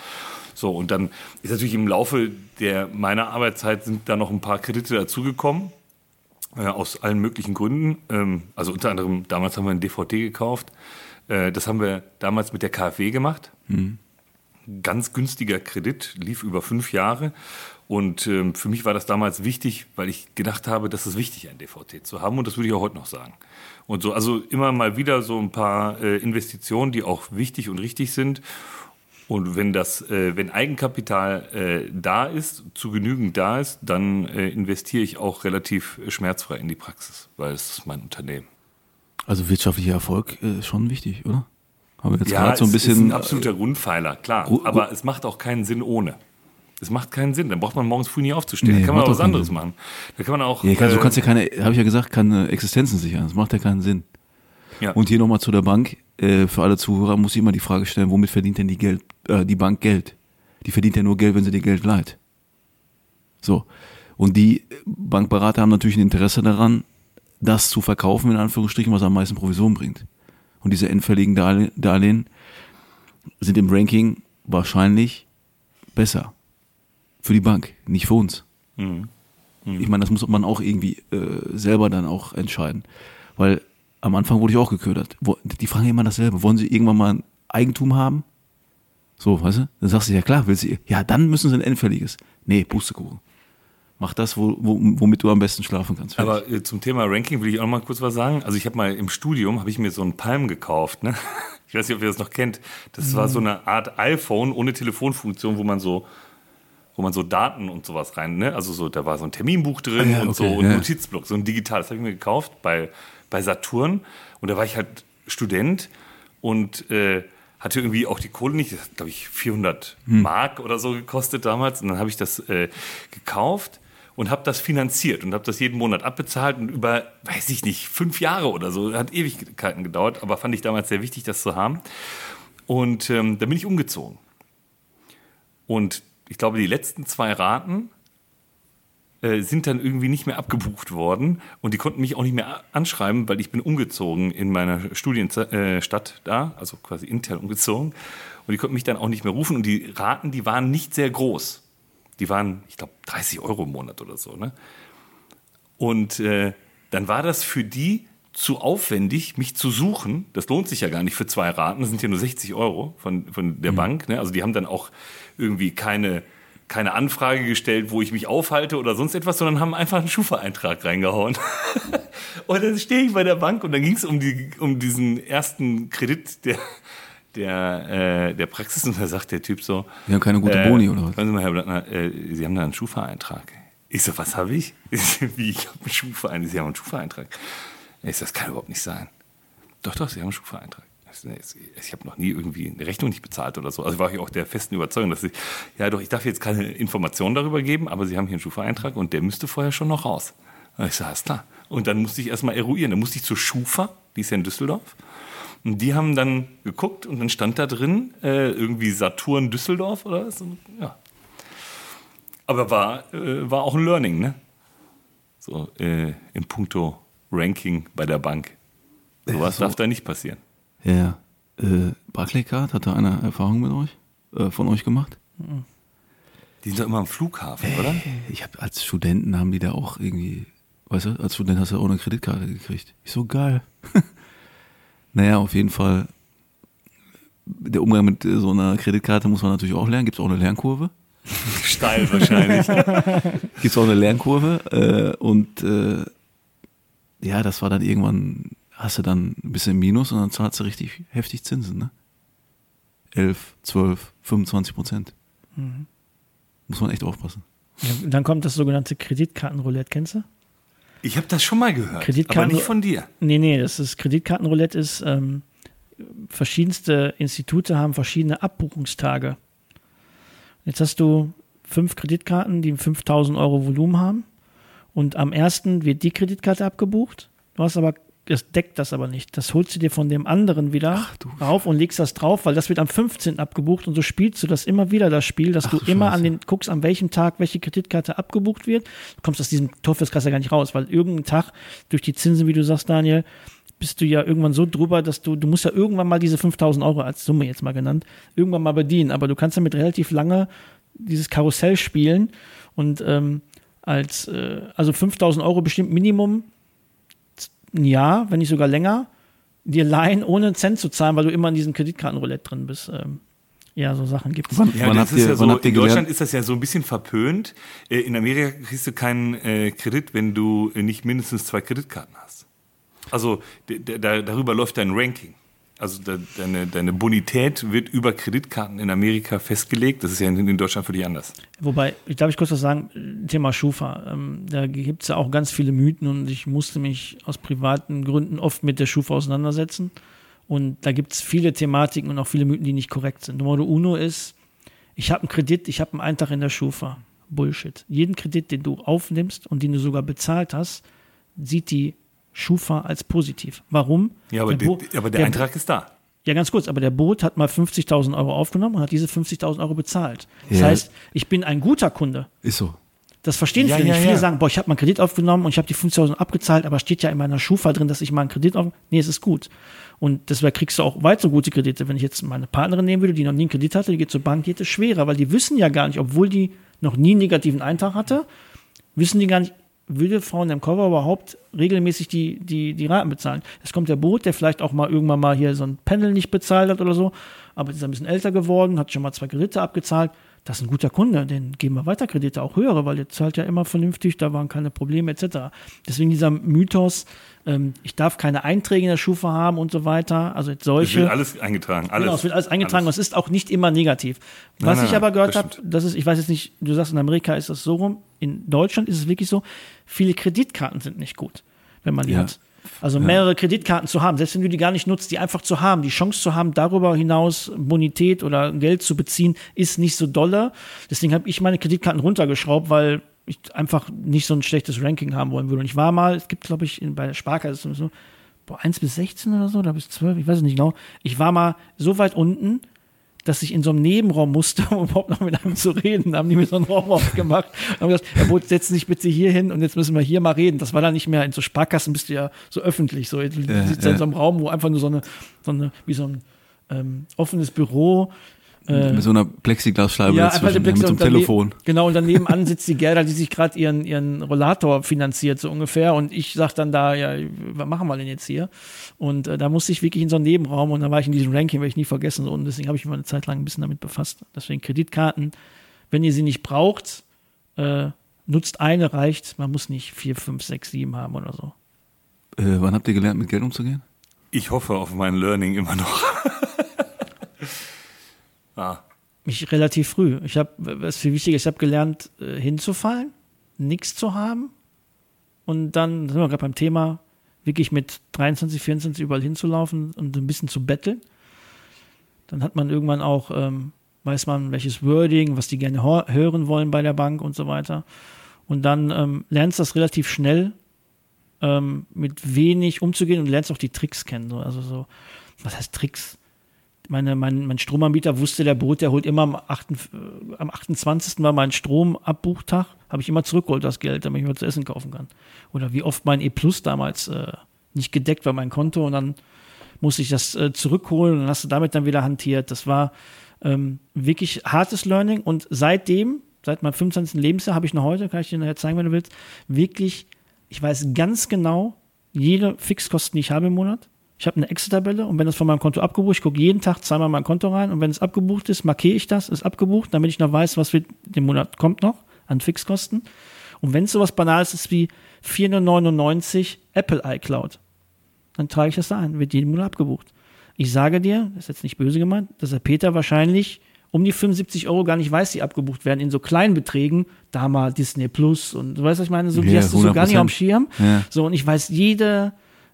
So, und dann ist natürlich im Laufe der, meiner Arbeitszeit sind da noch ein paar Kredite dazugekommen, äh, aus allen möglichen Gründen. Ähm, also unter anderem, damals haben wir einen DVD gekauft. Äh, das haben wir damals mit der KfW gemacht. Ganz günstiger Kredit, lief über fünf Jahre. Und ähm, für mich war das damals wichtig, weil ich gedacht habe, das ist wichtig, ein DVD zu haben. Und das würde ich auch heute noch sagen. Und so, also immer mal wieder so ein paar äh, Investitionen, die auch wichtig und richtig sind. Und wenn das, äh, wenn Eigenkapital äh, da ist, zu genügend da ist, dann äh, investiere ich auch relativ äh, schmerzfrei in die Praxis, weil es ist mein Unternehmen. Also wirtschaftlicher Erfolg äh, ist schon wichtig, oder? Haben wir jetzt Ja, gerade so ein bisschen. ist ein absoluter Grundpfeiler, klar. Aber es macht auch keinen Sinn ohne. Es macht keinen Sinn. Dann braucht man morgens früh nie aufzustehen. Nee, da kann man auch was anderes Sinn. machen. Da kann man auch. Ja, kann, du äh, kannst ja keine, habe ich ja gesagt, keine Existenzen sichern. Das macht ja keinen Sinn. ja. Und hier nochmal zu der Bank. Äh, für alle Zuhörer muss ich immer die Frage stellen, womit verdient denn die, Geld, äh, die Bank Geld? Die verdient ja nur Geld, wenn sie dir Geld leiht. So. Und die Bankberater haben natürlich ein Interesse daran, das zu verkaufen, in Anführungsstrichen, was am meisten Provision bringt. Und diese endfälligen Darle Darlehen sind im Ranking wahrscheinlich besser. Für die Bank, nicht für uns. Mhm. Ich meine, das muss man auch irgendwie äh, selber dann auch entscheiden. Weil am Anfang wurde ich auch geködert. Die fragen immer dasselbe. Wollen sie irgendwann mal ein Eigentum haben? So, weißt du? Dann sagst du, ja klar, willst du, ja, dann müssen sie ein endfälliges. Nee, Pustekuchen. Mach das, wo, wo, womit du am besten schlafen kannst. Fertig. Aber äh, zum Thema Ranking will ich auch mal kurz was sagen. Also ich habe mal im Studium habe ich mir so einen Palm gekauft. Ne? Ich weiß nicht, ob ihr das noch kennt. Das war so eine Art iPhone ohne Telefonfunktion, wo man so wo man so Daten und sowas rein, ne? Also so, da war so ein Terminbuch drin Ah ja, und so okay, und ja. Notizblock, so ein digital. Das habe ich mir gekauft bei, bei Saturn. Und da war ich halt Student und äh, hatte irgendwie auch die Kohle nicht. Das hat, glaube ich, 400 Hm. Mark oder so gekostet damals. Und dann habe ich das äh, gekauft und habe das finanziert und habe das jeden Monat abbezahlt und über, weiß ich nicht, fünf Jahre oder so, hat Ewigkeiten gedauert, aber fand ich damals sehr wichtig, das zu haben. Und ähm, dann bin ich umgezogen. Und ich glaube, die letzten zwei Raten äh, sind dann irgendwie nicht mehr abgebucht worden und die konnten mich auch nicht mehr anschreiben, weil ich bin umgezogen in meiner Studienstadt äh, da, also quasi intern umgezogen. Und die konnten mich dann auch nicht mehr rufen und die Raten, die waren nicht sehr groß. Die waren, ich glaube, 30 Euro im Monat oder so. Ne? Und äh, dann war das für die zu aufwendig, mich zu suchen. Das lohnt sich ja gar nicht für zwei Raten. Das sind ja nur 60 Euro von, von der Bank. Ne? Also die haben dann auch irgendwie keine, keine Anfrage gestellt, wo ich mich aufhalte oder sonst etwas, sondern haben einfach einen Schufa-Eintrag reingehauen. und dann stehe ich bei der Bank und dann ging es um, die, um diesen ersten Kredit der, der, äh, der Praxis und da sagt der Typ so, Wir haben keine gute äh, Boni oder was? Hören Sie mal, Herr Blattner, äh, Sie haben da einen Schufa-Eintrag. Ich so, was habe ich? Wie, ich habe einen Schufa-Eintrag. Sie haben einen Schufa-Eintrag. Ich so, das kann überhaupt nicht sein. Doch, doch, Sie haben einen Schufa-Eintrag. Ich so, habe noch nie irgendwie eine Rechnung nicht bezahlt oder so. Also war ich auch der festen Überzeugung, dass ich, ja doch, ich darf jetzt keine Informationen darüber geben, aber Sie haben hier einen Schufa-Eintrag und der müsste vorher schon noch raus. Und ich so, alles klar. Und dann musste ich erstmal eruieren. Dann musste ich zur Schufa, die ist ja in Düsseldorf. Und die haben dann geguckt und dann stand da drin äh, irgendwie Saturn Düsseldorf oder. Und, ja. Aber war, äh, war auch ein Learning, ne? So äh, in puncto Ranking bei der Bank. Sowas so. darf da nicht passieren. Ja. Äh, Barclaycard, hat da einer Erfahrung mit euch? Äh, von euch gemacht? Die sind doch immer am Flughafen, oder? Ich habe als Studenten haben die da auch irgendwie, weißt du, als Student hast du auch eine Kreditkarte gekriegt. Ich so geil. naja, auf jeden Fall. Der Umgang mit äh, so einer Kreditkarte muss man natürlich auch lernen. Gibt es auch eine Lernkurve? Steil wahrscheinlich. Gibt es auch eine Lernkurve. Äh, und äh, ja, das war dann irgendwann, hast du dann ein bisschen Minus und dann zahlst du richtig heftig Zinsen, ne? 11, 12, 25 Prozent. Muss man echt aufpassen. Ja, dann kommt das sogenannte Kreditkartenroulette, kennst du? Ich habe das schon mal gehört, Kreditkarten- aber nicht von dir. Nee, nee, das ist Kreditkartenroulette ist, ähm, verschiedenste Institute haben verschiedene Abbuchungstage. Jetzt hast du fünf Kreditkarten, die 5000 Euro Volumen haben und am ersten wird die Kreditkarte abgebucht. Du hast aber, das deckt das aber nicht. Das holst du dir von dem anderen wieder rauf und legst das drauf, weil das wird am 15. abgebucht und so spielst du das immer wieder, das Spiel, dass du du immer Scheiße. an den, guckst, an welchem Tag welche Kreditkarte abgebucht wird. Du kommst aus diesem Teufelskreis ja gar nicht raus, weil irgendein Tag durch die Zinsen, wie du sagst, Daniel, bist du ja irgendwann so drüber, dass du, du musst ja irgendwann mal diese 5000 Euro als Summe jetzt mal genannt, irgendwann mal bedienen. Aber du kannst damit relativ lange dieses Karussell spielen und ähm, als, äh, also 5000 Euro bestimmt Minimum ein Jahr, wenn nicht sogar länger, dir leihen, ohne einen Cent zu zahlen, weil du immer in diesem Kreditkartenroulette drin bist. Ähm, ja, so Sachen gibt's. Wann, Ja, das ist ja so, in Deutschland gelernt? ist das ja so ein bisschen verpönt. Äh, In Amerika kriegst du keinen äh, Kredit, wenn du äh, nicht mindestens zwei Kreditkarten hast. Also da, darüber läuft dein Ranking. Also de, deine, deine Bonität wird über Kreditkarten in Amerika festgelegt. Das ist ja in, in Deutschland völlig anders. Wobei, ich darf ich kurz was sagen, Thema Schufa. Ähm, da gibt's ja auch ganz viele Mythen und ich musste mich aus privaten Gründen oft mit der Schufa auseinandersetzen. Und da gibt's viele Thematiken und auch viele Mythen, die nicht korrekt sind. Nummer uno ist, ich habe einen Kredit, ich habe einen Eintag in der Schufa. Bullshit. Jeden Kredit, den du aufnimmst und den du sogar bezahlt hast, sieht die Schufa als positiv. Warum? Ja, aber Der der, aber der, der- Eintrag ist da. Ja, ganz kurz, aber der Boot hat mal 50.000 Euro aufgenommen und hat diese 50.000 Euro bezahlt. Das Ja. heißt, ich bin ein guter Kunde. Ist so. Das verstehen Ja, viele ja, nicht. Viele ja. sagen, boah, ich habe mal einen Kredit aufgenommen und ich habe die 50.000 abgezahlt, aber steht ja in meiner Schufa drin, dass ich mal einen Kredit auf. Nee, es ist gut. Und deswegen kriegst du auch weit so gute Kredite. Wenn ich jetzt meine Partnerin nehmen würde, die noch nie einen Kredit hatte, die geht zur Bank, geht es schwerer, weil die wissen ja gar nicht, obwohl die noch nie einen negativen Eintrag hatte, wissen die gar nicht, würde Frau in dem Cover überhaupt regelmäßig die, die, die Raten bezahlen. Es kommt der Boot, der vielleicht auch mal irgendwann mal hier so ein Panel nicht bezahlt hat oder so, aber ist ein bisschen älter geworden, hat schon mal zwei Kredite abgezahlt. Das ist ein guter Kunde, den geben wir weiter Kredite, auch höhere, weil der zahlt ja immer vernünftig, da waren keine Probleme etc. Deswegen dieser Mythos, ähm, ich darf keine Einträge in der Schufa haben und so weiter, also Es solche. wird alles eingetragen. Alles. Genau, es wird alles eingetragen Alles. und es ist auch nicht immer negativ. Was nein, ich nein, aber gehört habe, das ist, ich weiß jetzt nicht, du sagst, in Amerika ist das so rum, in Deutschland ist es wirklich so, viele Kreditkarten sind nicht gut, wenn man die Ja. hat. Also mehrere Kreditkarten zu haben, selbst wenn du die gar nicht nutzt, die einfach zu haben, die Chance zu haben, darüber hinaus Bonität oder Geld zu beziehen, ist nicht so dolle. Deswegen habe ich meine Kreditkarten runtergeschraubt, weil ich einfach nicht so ein schlechtes Ranking haben wollen würde. Und ich war mal, es gibt, glaube ich, in, bei der Sparkasse so, boah, 1 bis 16 oder so, oder bis 12, ich weiß es nicht genau. Ich war mal so weit unten, dass ich in so einem Nebenraum musste, um überhaupt noch mit einem zu reden. Da haben die mir so einen Raum aufgemacht. Haben gesagt, Herr Boot, setz dich bitte hier hin und jetzt müssen wir hier mal reden. Das war dann nicht mehr, in so Sparkassen bist du ja so öffentlich. So, du sitzt ja. in so einem Raum, wo einfach nur so eine, so eine wie so ein ähm, offenes Büro. Äh, Mit so einer Plexiglasscheibe ja, dazwischen, der mit so einem Telefon. Genau, und daneben an sitzt die Gerda, die sich gerade ihren, ihren Rollator finanziert, so ungefähr. Und ich sag dann da, ja, was machen wir denn jetzt hier? Und äh, da musste ich wirklich in so einen Nebenraum und da war ich in diesem Ranking, werde ich nie vergessen. Und deswegen habe ich mich mal eine Zeit lang ein bisschen damit befasst. Deswegen Kreditkarten, wenn ihr sie nicht braucht, äh, nutzt eine, reicht. Man muss nicht vier, fünf, sechs, sieben haben oder so. Äh, wann habt ihr gelernt, mit Geld umzugehen? Ich hoffe auf mein Learning immer noch. ah, mich relativ früh. Ich habe, was viel wichtiger, ich habe gelernt, äh, hinzufallen, nichts zu haben und dann sind wir gerade beim Thema, wirklich mit 23, 24 überall hinzulaufen und ein bisschen zu betteln. Dann hat man irgendwann auch, ähm, weiß man, welches Wording, was die gerne hören wollen bei der Bank und so weiter. Und dann ähm, lernst du das relativ schnell, ähm, mit wenig umzugehen und lernst auch die Tricks kennen. So. Also so, was heißt Tricks? Meine, mein, mein Stromanbieter wusste, der Boot, der holt immer am, 8, äh, am 28. war mein Stromabbuchtag, habe ich immer zurückgeholt das Geld, damit ich mir zu essen kaufen kann. Oder wie oft mein E Plus damals äh, nicht gedeckt war, mein Konto, und dann musste ich das äh, zurückholen und dann hast du damit dann wieder hantiert. Das war ähm, wirklich hartes Learning und seitdem, seit meinem 25. Lebensjahr, habe ich noch heute, kann ich dir nachher zeigen, wenn du willst, wirklich, ich weiß ganz genau, jede Fixkosten, die ich habe im Monat. Ich habe eine Excel-Tabelle und wenn das von meinem Konto abgebucht, ich gucke jeden Tag zweimal mein Konto rein und wenn es abgebucht ist, markiere ich das, ist abgebucht, damit ich noch weiß, was für den Monat kommt noch an Fixkosten. Und wenn es sowas Banales ist wie 499 Apple iCloud, dann trage ich das da ein, wird jeden Monat abgebucht. Ich sage dir, das ist jetzt nicht böse gemeint, dass der Peter wahrscheinlich um die 75 Euro gar nicht weiß, die abgebucht werden in so kleinen Beträgen, da mal Disney Plus und du weißt, was ich meine, so, die Ja, hast du so gar nicht 100%. am Schirm. Ja. So, und ich weiß jede,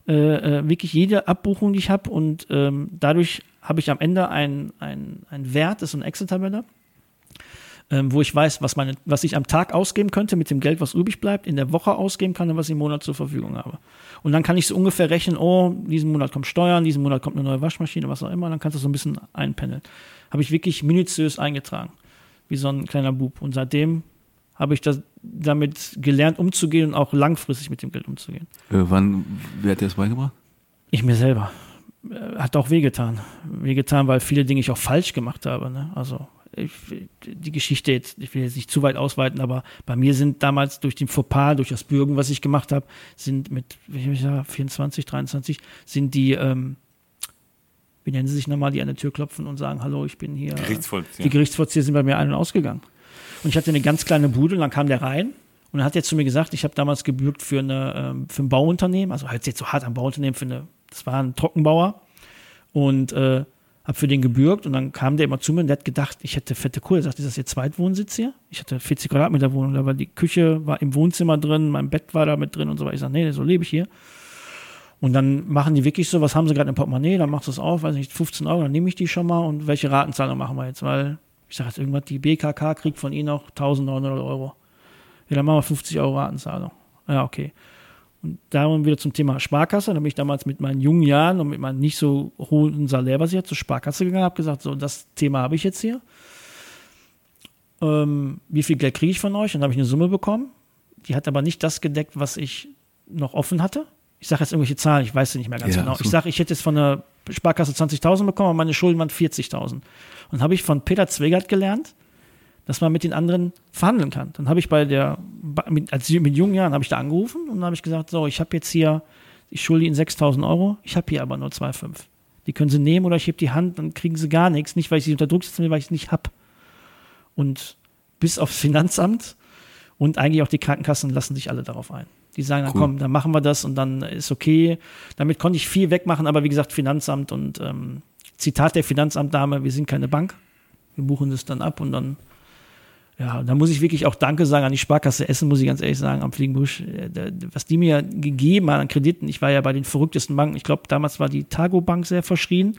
äh, äh, wirklich jede Abbuchung, die ich habe und ähm, dadurch habe ich am Ende ein, ein, Wert, das ist eine Excel-Tabelle, ähm, wo ich weiß, was, meine, was ich am Tag ausgeben könnte mit dem Geld, was übrig bleibt, in der Woche ausgeben kann und was ich im Monat zur Verfügung habe. Und dann kann ich so ungefähr rechnen, oh, diesen Monat kommt Steuern, diesen Monat kommt eine neue Waschmaschine, was auch immer, dann kannst du so ein bisschen einpendeln. Habe ich wirklich minutiös eingetragen, wie so ein kleiner Bub. Und seitdem habe ich das damit gelernt, umzugehen und auch langfristig mit dem Geld umzugehen. Äh, wann, wer hat dir das beigebracht? Ich mir selber. Äh, Hat auch wehgetan. Wehgetan, weil viele Dinge ich auch falsch gemacht habe. Ne? Also ich, die Geschichte jetzt, ich will jetzt nicht zu weit ausweiten, aber bei mir sind damals durch den Fauxpas, durch das Bürgen, was ich gemacht habe, sind mit, wie ich sagen, 24, 23, sind die, ähm, wie nennen sie sich nochmal, die an der Tür klopfen und sagen, hallo, ich bin hier. Gerichtsvollzieher. Die Gerichtsvollzieher sind bei mir ein- und ausgegangen. Und ich hatte eine ganz kleine Bude und dann kam der rein und hat jetzt zu mir gesagt, ich habe damals gebürgt für, eine, ähm, für ein Bauunternehmen, also sich jetzt so hart am Bauunternehmen, für eine, das war ein Trockenbauer und äh, habe für den gebürgt und dann kam der immer zu mir und der hat gedacht, ich hätte fette Kohle. Er sagt, ist das Ihr Zweitwohnsitz hier? Ich hatte 40 Quadratmeter Wohnung, da war die Küche war im Wohnzimmer drin, mein Bett war da mit drin und so weiter. Ich sage, nee, so lebe ich hier. Und dann machen die wirklich so, was haben sie gerade im Portemonnaie, dann machst du es auf, weiß nicht, 15 Euro, dann nehme ich die schon mal und welche Ratenzahlung machen wir jetzt? Weil, ich sage jetzt irgendwas, die BKK kriegt von ihnen auch 1900 Euro. Ja, dann machen wir 50 Euro Ratenzahlung. Ja, okay. Und darum wieder zum Thema Sparkasse. Da bin ich damals mit meinen jungen Jahren und mit meinem nicht so hohen Salär basiert zur Sparkasse gegangen, habe gesagt, so, das Thema habe ich jetzt hier. Ähm, wie viel Geld kriege ich von euch? Und dann habe ich eine Summe bekommen. Die hat aber nicht das gedeckt, was ich noch offen hatte. Ich sage jetzt irgendwelche Zahlen, ich weiß sie nicht mehr ganz Ja, genau. so. Ich sage, ich hätte jetzt von der Sparkasse 20.000 bekommen, aber meine Schulden waren 40.000. Und habe ich von Peter Zwegert gelernt, dass man mit den anderen verhandeln kann. Dann habe ich bei der, als mit jungen Jahren habe ich da angerufen und dann habe ich gesagt, so, ich habe jetzt hier, ich schulde Ihnen 6.000 Euro, ich habe hier aber nur 2,5. Die können Sie nehmen oder ich heb die Hand, dann kriegen Sie gar nichts. Nicht, weil ich Sie unter Druck setze, sondern weil ich es nicht habe. Und bis aufs Finanzamt und eigentlich auch die Krankenkassen lassen sich alle darauf ein. Die sagen, dann Cool. komm, dann machen wir das und dann ist okay. Damit konnte ich viel wegmachen, aber wie gesagt, Finanzamt und ähm, Zitat der Finanzamtdame, wir sind keine Bank. Wir buchen das dann ab und dann, ja, da muss ich wirklich auch Danke sagen an die Sparkasse Essen, muss ich ganz ehrlich sagen, am Fliegenbusch. Äh, Was die mir gegeben haben an Krediten, ich war ja bei den verrücktesten Banken, ich glaube, damals war die Targo Bank sehr verschrien,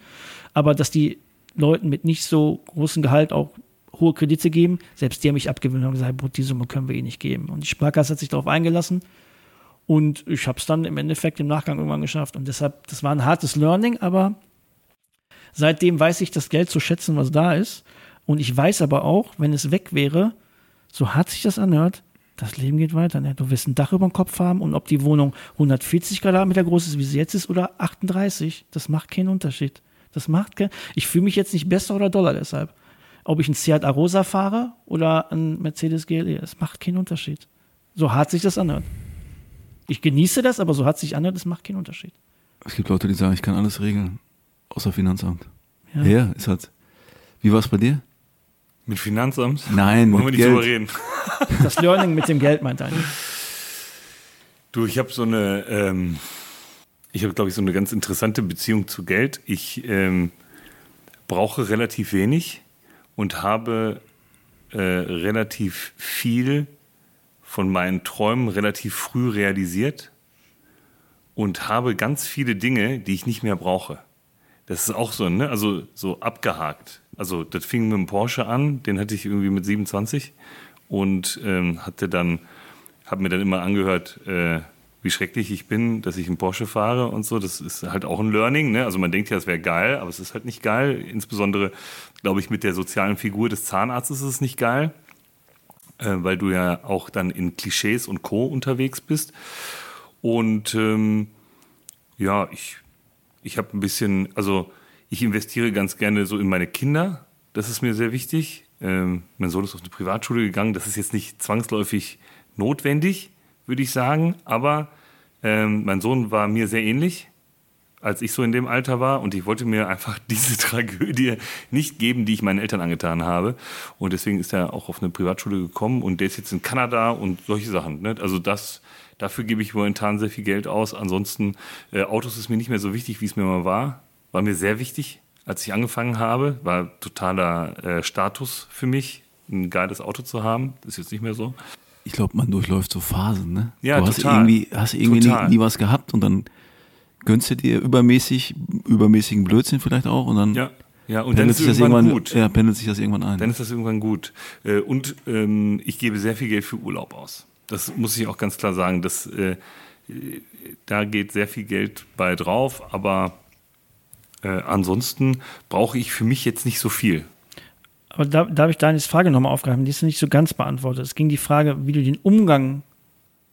aber dass die Leuten mit nicht so großem Gehalt auch hohe Kredite geben, selbst die haben mich abgewöhnt und gesagt, die Summe können wir eh nicht geben. Und die Sparkasse hat sich darauf eingelassen und ich habe es dann im Endeffekt im Nachgang irgendwann geschafft. Und deshalb, das war ein hartes Learning, aber Seitdem weiß ich das Geld zu schätzen, was da ist. Und ich weiß aber auch, wenn es weg wäre, so hart sich das anhört, das Leben geht weiter. Ne? Du wirst ein Dach über dem Kopf haben und ob die Wohnung 140 Quadratmeter groß ist, wie sie jetzt ist, oder 38, das macht keinen Unterschied. Das macht keinen. Ich fühle mich jetzt nicht besser oder doller deshalb. Ob ich einen Seat Arosa fahre oder einen Mercedes GLE, es macht keinen Unterschied. So hart sich das anhört. Ich genieße das, aber so hart sich anhört, es macht keinen Unterschied. Es gibt Leute, die sagen, ich kann alles regeln, außer Finanzamt. Ja. Ja, ist halt. Wie war es bei dir? Mit Finanzamt? Nein, Wollen wir mit nicht drüber Geld. reden. Das Learning mit dem Geld meint einer. Du, ich habe so eine, ähm, ich habe, glaube ich, so eine ganz interessante Beziehung zu Geld. Ich ähm, brauche relativ wenig und habe äh, relativ viel von meinen Träumen relativ früh realisiert und habe ganz viele Dinge, die ich nicht mehr brauche. Das ist auch so, ne? Also so abgehakt. Also das fing mit dem Porsche an, den hatte ich irgendwie mit 27 und ähm, hatte dann, habe mir dann immer angehört, äh, wie schrecklich ich bin, dass ich einen Porsche fahre und so. Das ist halt auch ein Learning. Ne? Also man denkt ja, es wäre geil, aber es ist halt nicht geil. Insbesondere, glaube ich, mit der sozialen Figur des Zahnarztes ist es nicht geil, äh, weil du ja auch dann in Klischees und Co. unterwegs bist. Und ähm, ja, ich, ich habe ein bisschen, also ich investiere ganz gerne so in meine Kinder. Das ist mir sehr wichtig. Ähm, mein Sohn ist auf eine Privatschule gegangen. Das ist jetzt nicht zwangsläufig notwendig, würde ich sagen. Aber ähm, mein Sohn war mir sehr ähnlich, als ich so in dem Alter war. Und ich wollte mir einfach diese Tragödie nicht geben, die ich meinen Eltern angetan habe. Und deswegen ist er auch auf eine Privatschule gekommen. Und der ist jetzt in Kanada und solche Sachen. Ne? Also das, dafür gebe ich momentan sehr viel Geld aus. Ansonsten, äh, Autos ist mir nicht mehr so wichtig, wie es mir mal war. War mir sehr wichtig, als ich angefangen habe. War totaler äh, Status für mich, ein geiles Auto zu haben. Das ist jetzt nicht mehr so. Ich glaube, man durchläuft so Phasen, ne? Ja, du hast total. irgendwie, hast irgendwie nie, nie was gehabt und dann gönnst du dir übermäßig, übermäßigen Blödsinn vielleicht auch und dann Ja, ja und dann pendelt ist sich das irgendwann irgendwann, gut. ja, pendelt sich das irgendwann ein. Dann ist das irgendwann gut. Äh, Und ähm, ich gebe sehr viel Geld für Urlaub aus. Das muss ich auch ganz klar sagen. Das, äh, äh, da geht sehr viel Geld bei drauf, aber äh, ansonsten brauche ich für mich jetzt nicht so viel. Aber da, da habe ich Daniels Frage nochmal aufgegriffen, die ist nicht so ganz beantwortet. Es ging die Frage, wie du den Umgang,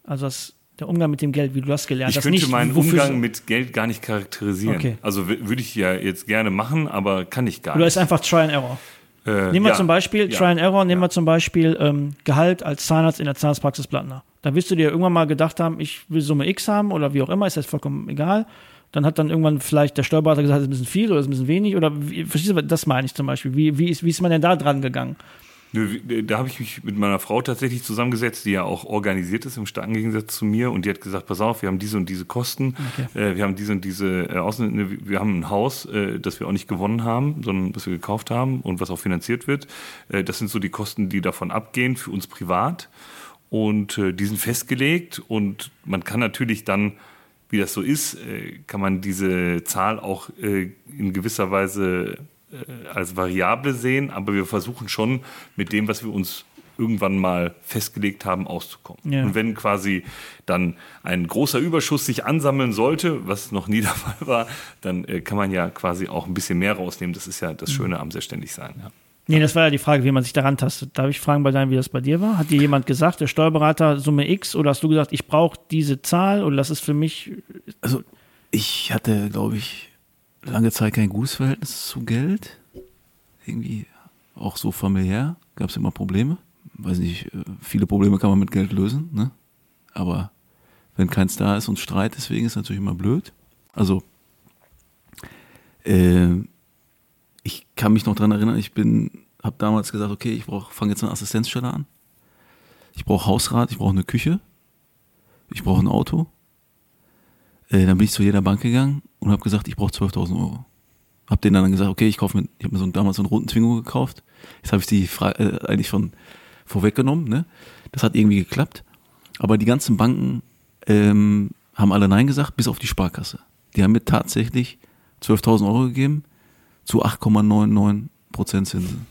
also das, der Umgang mit dem Geld, wie du das gelernt Ich hast. könnte nicht, meinen Umgang mit Geld gar nicht charakterisieren. Okay. Also würde ich ja jetzt gerne machen, aber kann ich gar Oder nicht. ist einfach Try and Error. Äh, Nehmen wir ja, zum Beispiel, ja, Try and Error, nehmen ja. wir zum Beispiel ähm, Gehalt als Zahnarzt in der Zahnarztpraxis Plattner. Da wirst du dir irgendwann mal gedacht haben, ich will Summe X haben oder wie auch immer, ist jetzt vollkommen egal. Dann hat dann irgendwann vielleicht der Steuerberater gesagt, das ist ein bisschen viel oder das ist ein bisschen wenig oder wie, verstehst du, das meine ich zum Beispiel. Wie, wie, ist, wie ist man denn da dran gegangen? Wie- Da habe ich mich mit meiner Frau tatsächlich zusammengesetzt, die ja auch organisiert ist, im starken Gegensatz zu mir. Und die hat gesagt, pass auf, wir haben diese und diese Kosten, äh, wir haben diese und diese äh, Außen ne, wir haben ein Haus, äh, das wir auch nicht gewonnen haben, sondern was wir gekauft haben und was auch finanziert wird. Äh, das sind so die Kosten, die davon abgehen für uns privat. Und äh, die sind festgelegt und man kann natürlich dann, wie das so ist, äh, kann man diese Zahl auch äh, in gewisser Weise äh, als Variable sehen, aber wir versuchen schon mit dem, was wir uns irgendwann mal festgelegt haben, auszukommen. Ja. Und wenn quasi dann ein großer Überschuss sich ansammeln sollte, was noch nie der Fall war, dann äh, kann man ja quasi auch ein bisschen mehr rausnehmen. Das ist ja das Schöne am Selbstständigsein. Ja. Nee, das war ja die Frage, wie man sich daran tastet. Darf ich fragen bei deinem, wie das bei dir war? Hat dir jemand gesagt, der Steuerberater Summe X oder hast du gesagt, ich brauche diese Zahl oder das ist für mich Also ich hatte, glaube ich, lange Zeit kein gutes Verhältnis zu Geld. Irgendwie auch so familiär gab es immer Probleme. Weiß nicht, äh, viele Probleme kann man mit Geld lösen, ne? Aber wenn keins da ist und Streit deswegen ist natürlich immer blöd. Also äh, ich kann mich noch dran erinnern, ich bin, habe damals gesagt, okay, ich brauche, fange jetzt eine Assistenzstelle an. Ich brauche Hausrat, ich brauche eine Küche, ich brauche ein Auto. Äh, dann bin ich zu jeder Bank gegangen und habe gesagt, ich brauche 12.000 Euro. Hab denen dann gesagt, okay, ich kaufe mir, ich habe mir so, einen- damals so einen roten Twingo gekauft. Jetzt habe ich die Fra äh, eigentlich schon vorweggenommen. Ne? Das hat irgendwie geklappt. Aber die ganzen Banken ähm, haben alle Nein gesagt, bis auf die Sparkasse. Die haben mir tatsächlich 12.000 Euro gegeben zu 8,99 Prozent Zinsen.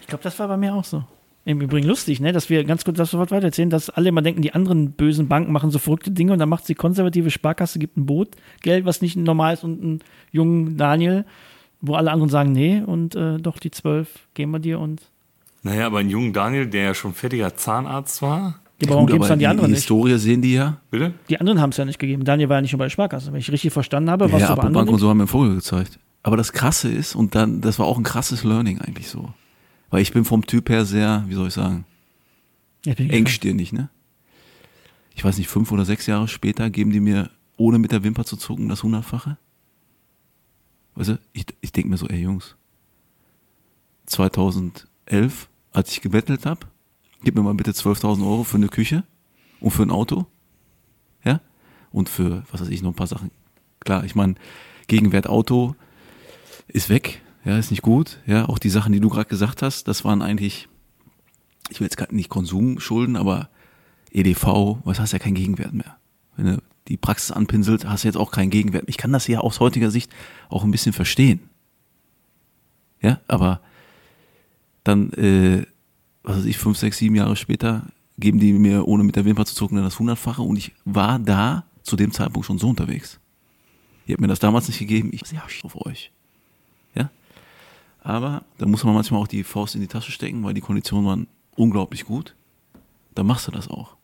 Ich glaube, das war bei mir auch so. Im Übrigen lustig, ne, dass wir ganz kurz das sofort weitererzählen, dass alle immer denken, die anderen bösen Banken machen so verrückte Dinge und dann macht die konservative Sparkasse, gibt ein Boot, Geld, was nicht normal ist und einen jungen Daniel, wo alle anderen sagen, nee, und äh, doch die zwölf geben wir dir und Naja, aber einen jungen Daniel, der ja schon fertiger Zahnarzt war, ja, warum geben es dann die, die, anderen die nicht? Historie sehen die ja. bitte? Die anderen haben es ja nicht gegeben. Daniel war ja nicht nur bei der Sparkasse. Wenn ich richtig verstanden habe, was ja, du bei anderen Apobank und nicht? so haben mir einen Vogel gezeigt. Aber das Krasse ist, und dann, das war auch ein krasses Learning eigentlich so. Weil ich bin vom Typ her sehr, wie soll ich sagen, Ja, engstirnig, ne? Ich weiß nicht, fünf oder sechs Jahre später geben die mir, ohne mit der Wimper zu zucken, das Hundertfache. Weißt du, ich, ich denke mir so, ey Jungs, 2011, als ich gebettelt habe, gib mir mal bitte 12.000 Euro für eine Küche und für ein Auto. Ja? Und für, was weiß ich, noch ein paar Sachen. Klar, ich meine, Gegenwert Auto ist weg, ja, ist nicht gut. Ja, auch die Sachen, die du gerade gesagt hast, das waren eigentlich, ich will jetzt gerade nicht Konsumschulden, aber EDV, was hast ja keinen Gegenwert mehr. Wenn du die Praxis anpinselt, hast du jetzt auch keinen Gegenwert. Ich kann das ja aus heutiger Sicht auch ein bisschen verstehen. Ja, aber dann, äh, was weiß ich, fünf, sechs, sieben Jahre später geben die mir, ohne mit der Wimper zu zucken, dann das Hundertfache und ich war da zu dem Zeitpunkt schon so unterwegs. Ihr habt mir das damals nicht gegeben, ich ja, auf euch. Aber da muss man manchmal auch die Faust in die Tasche stecken, weil die Konditionen waren unglaublich gut. Dann machst du das auch.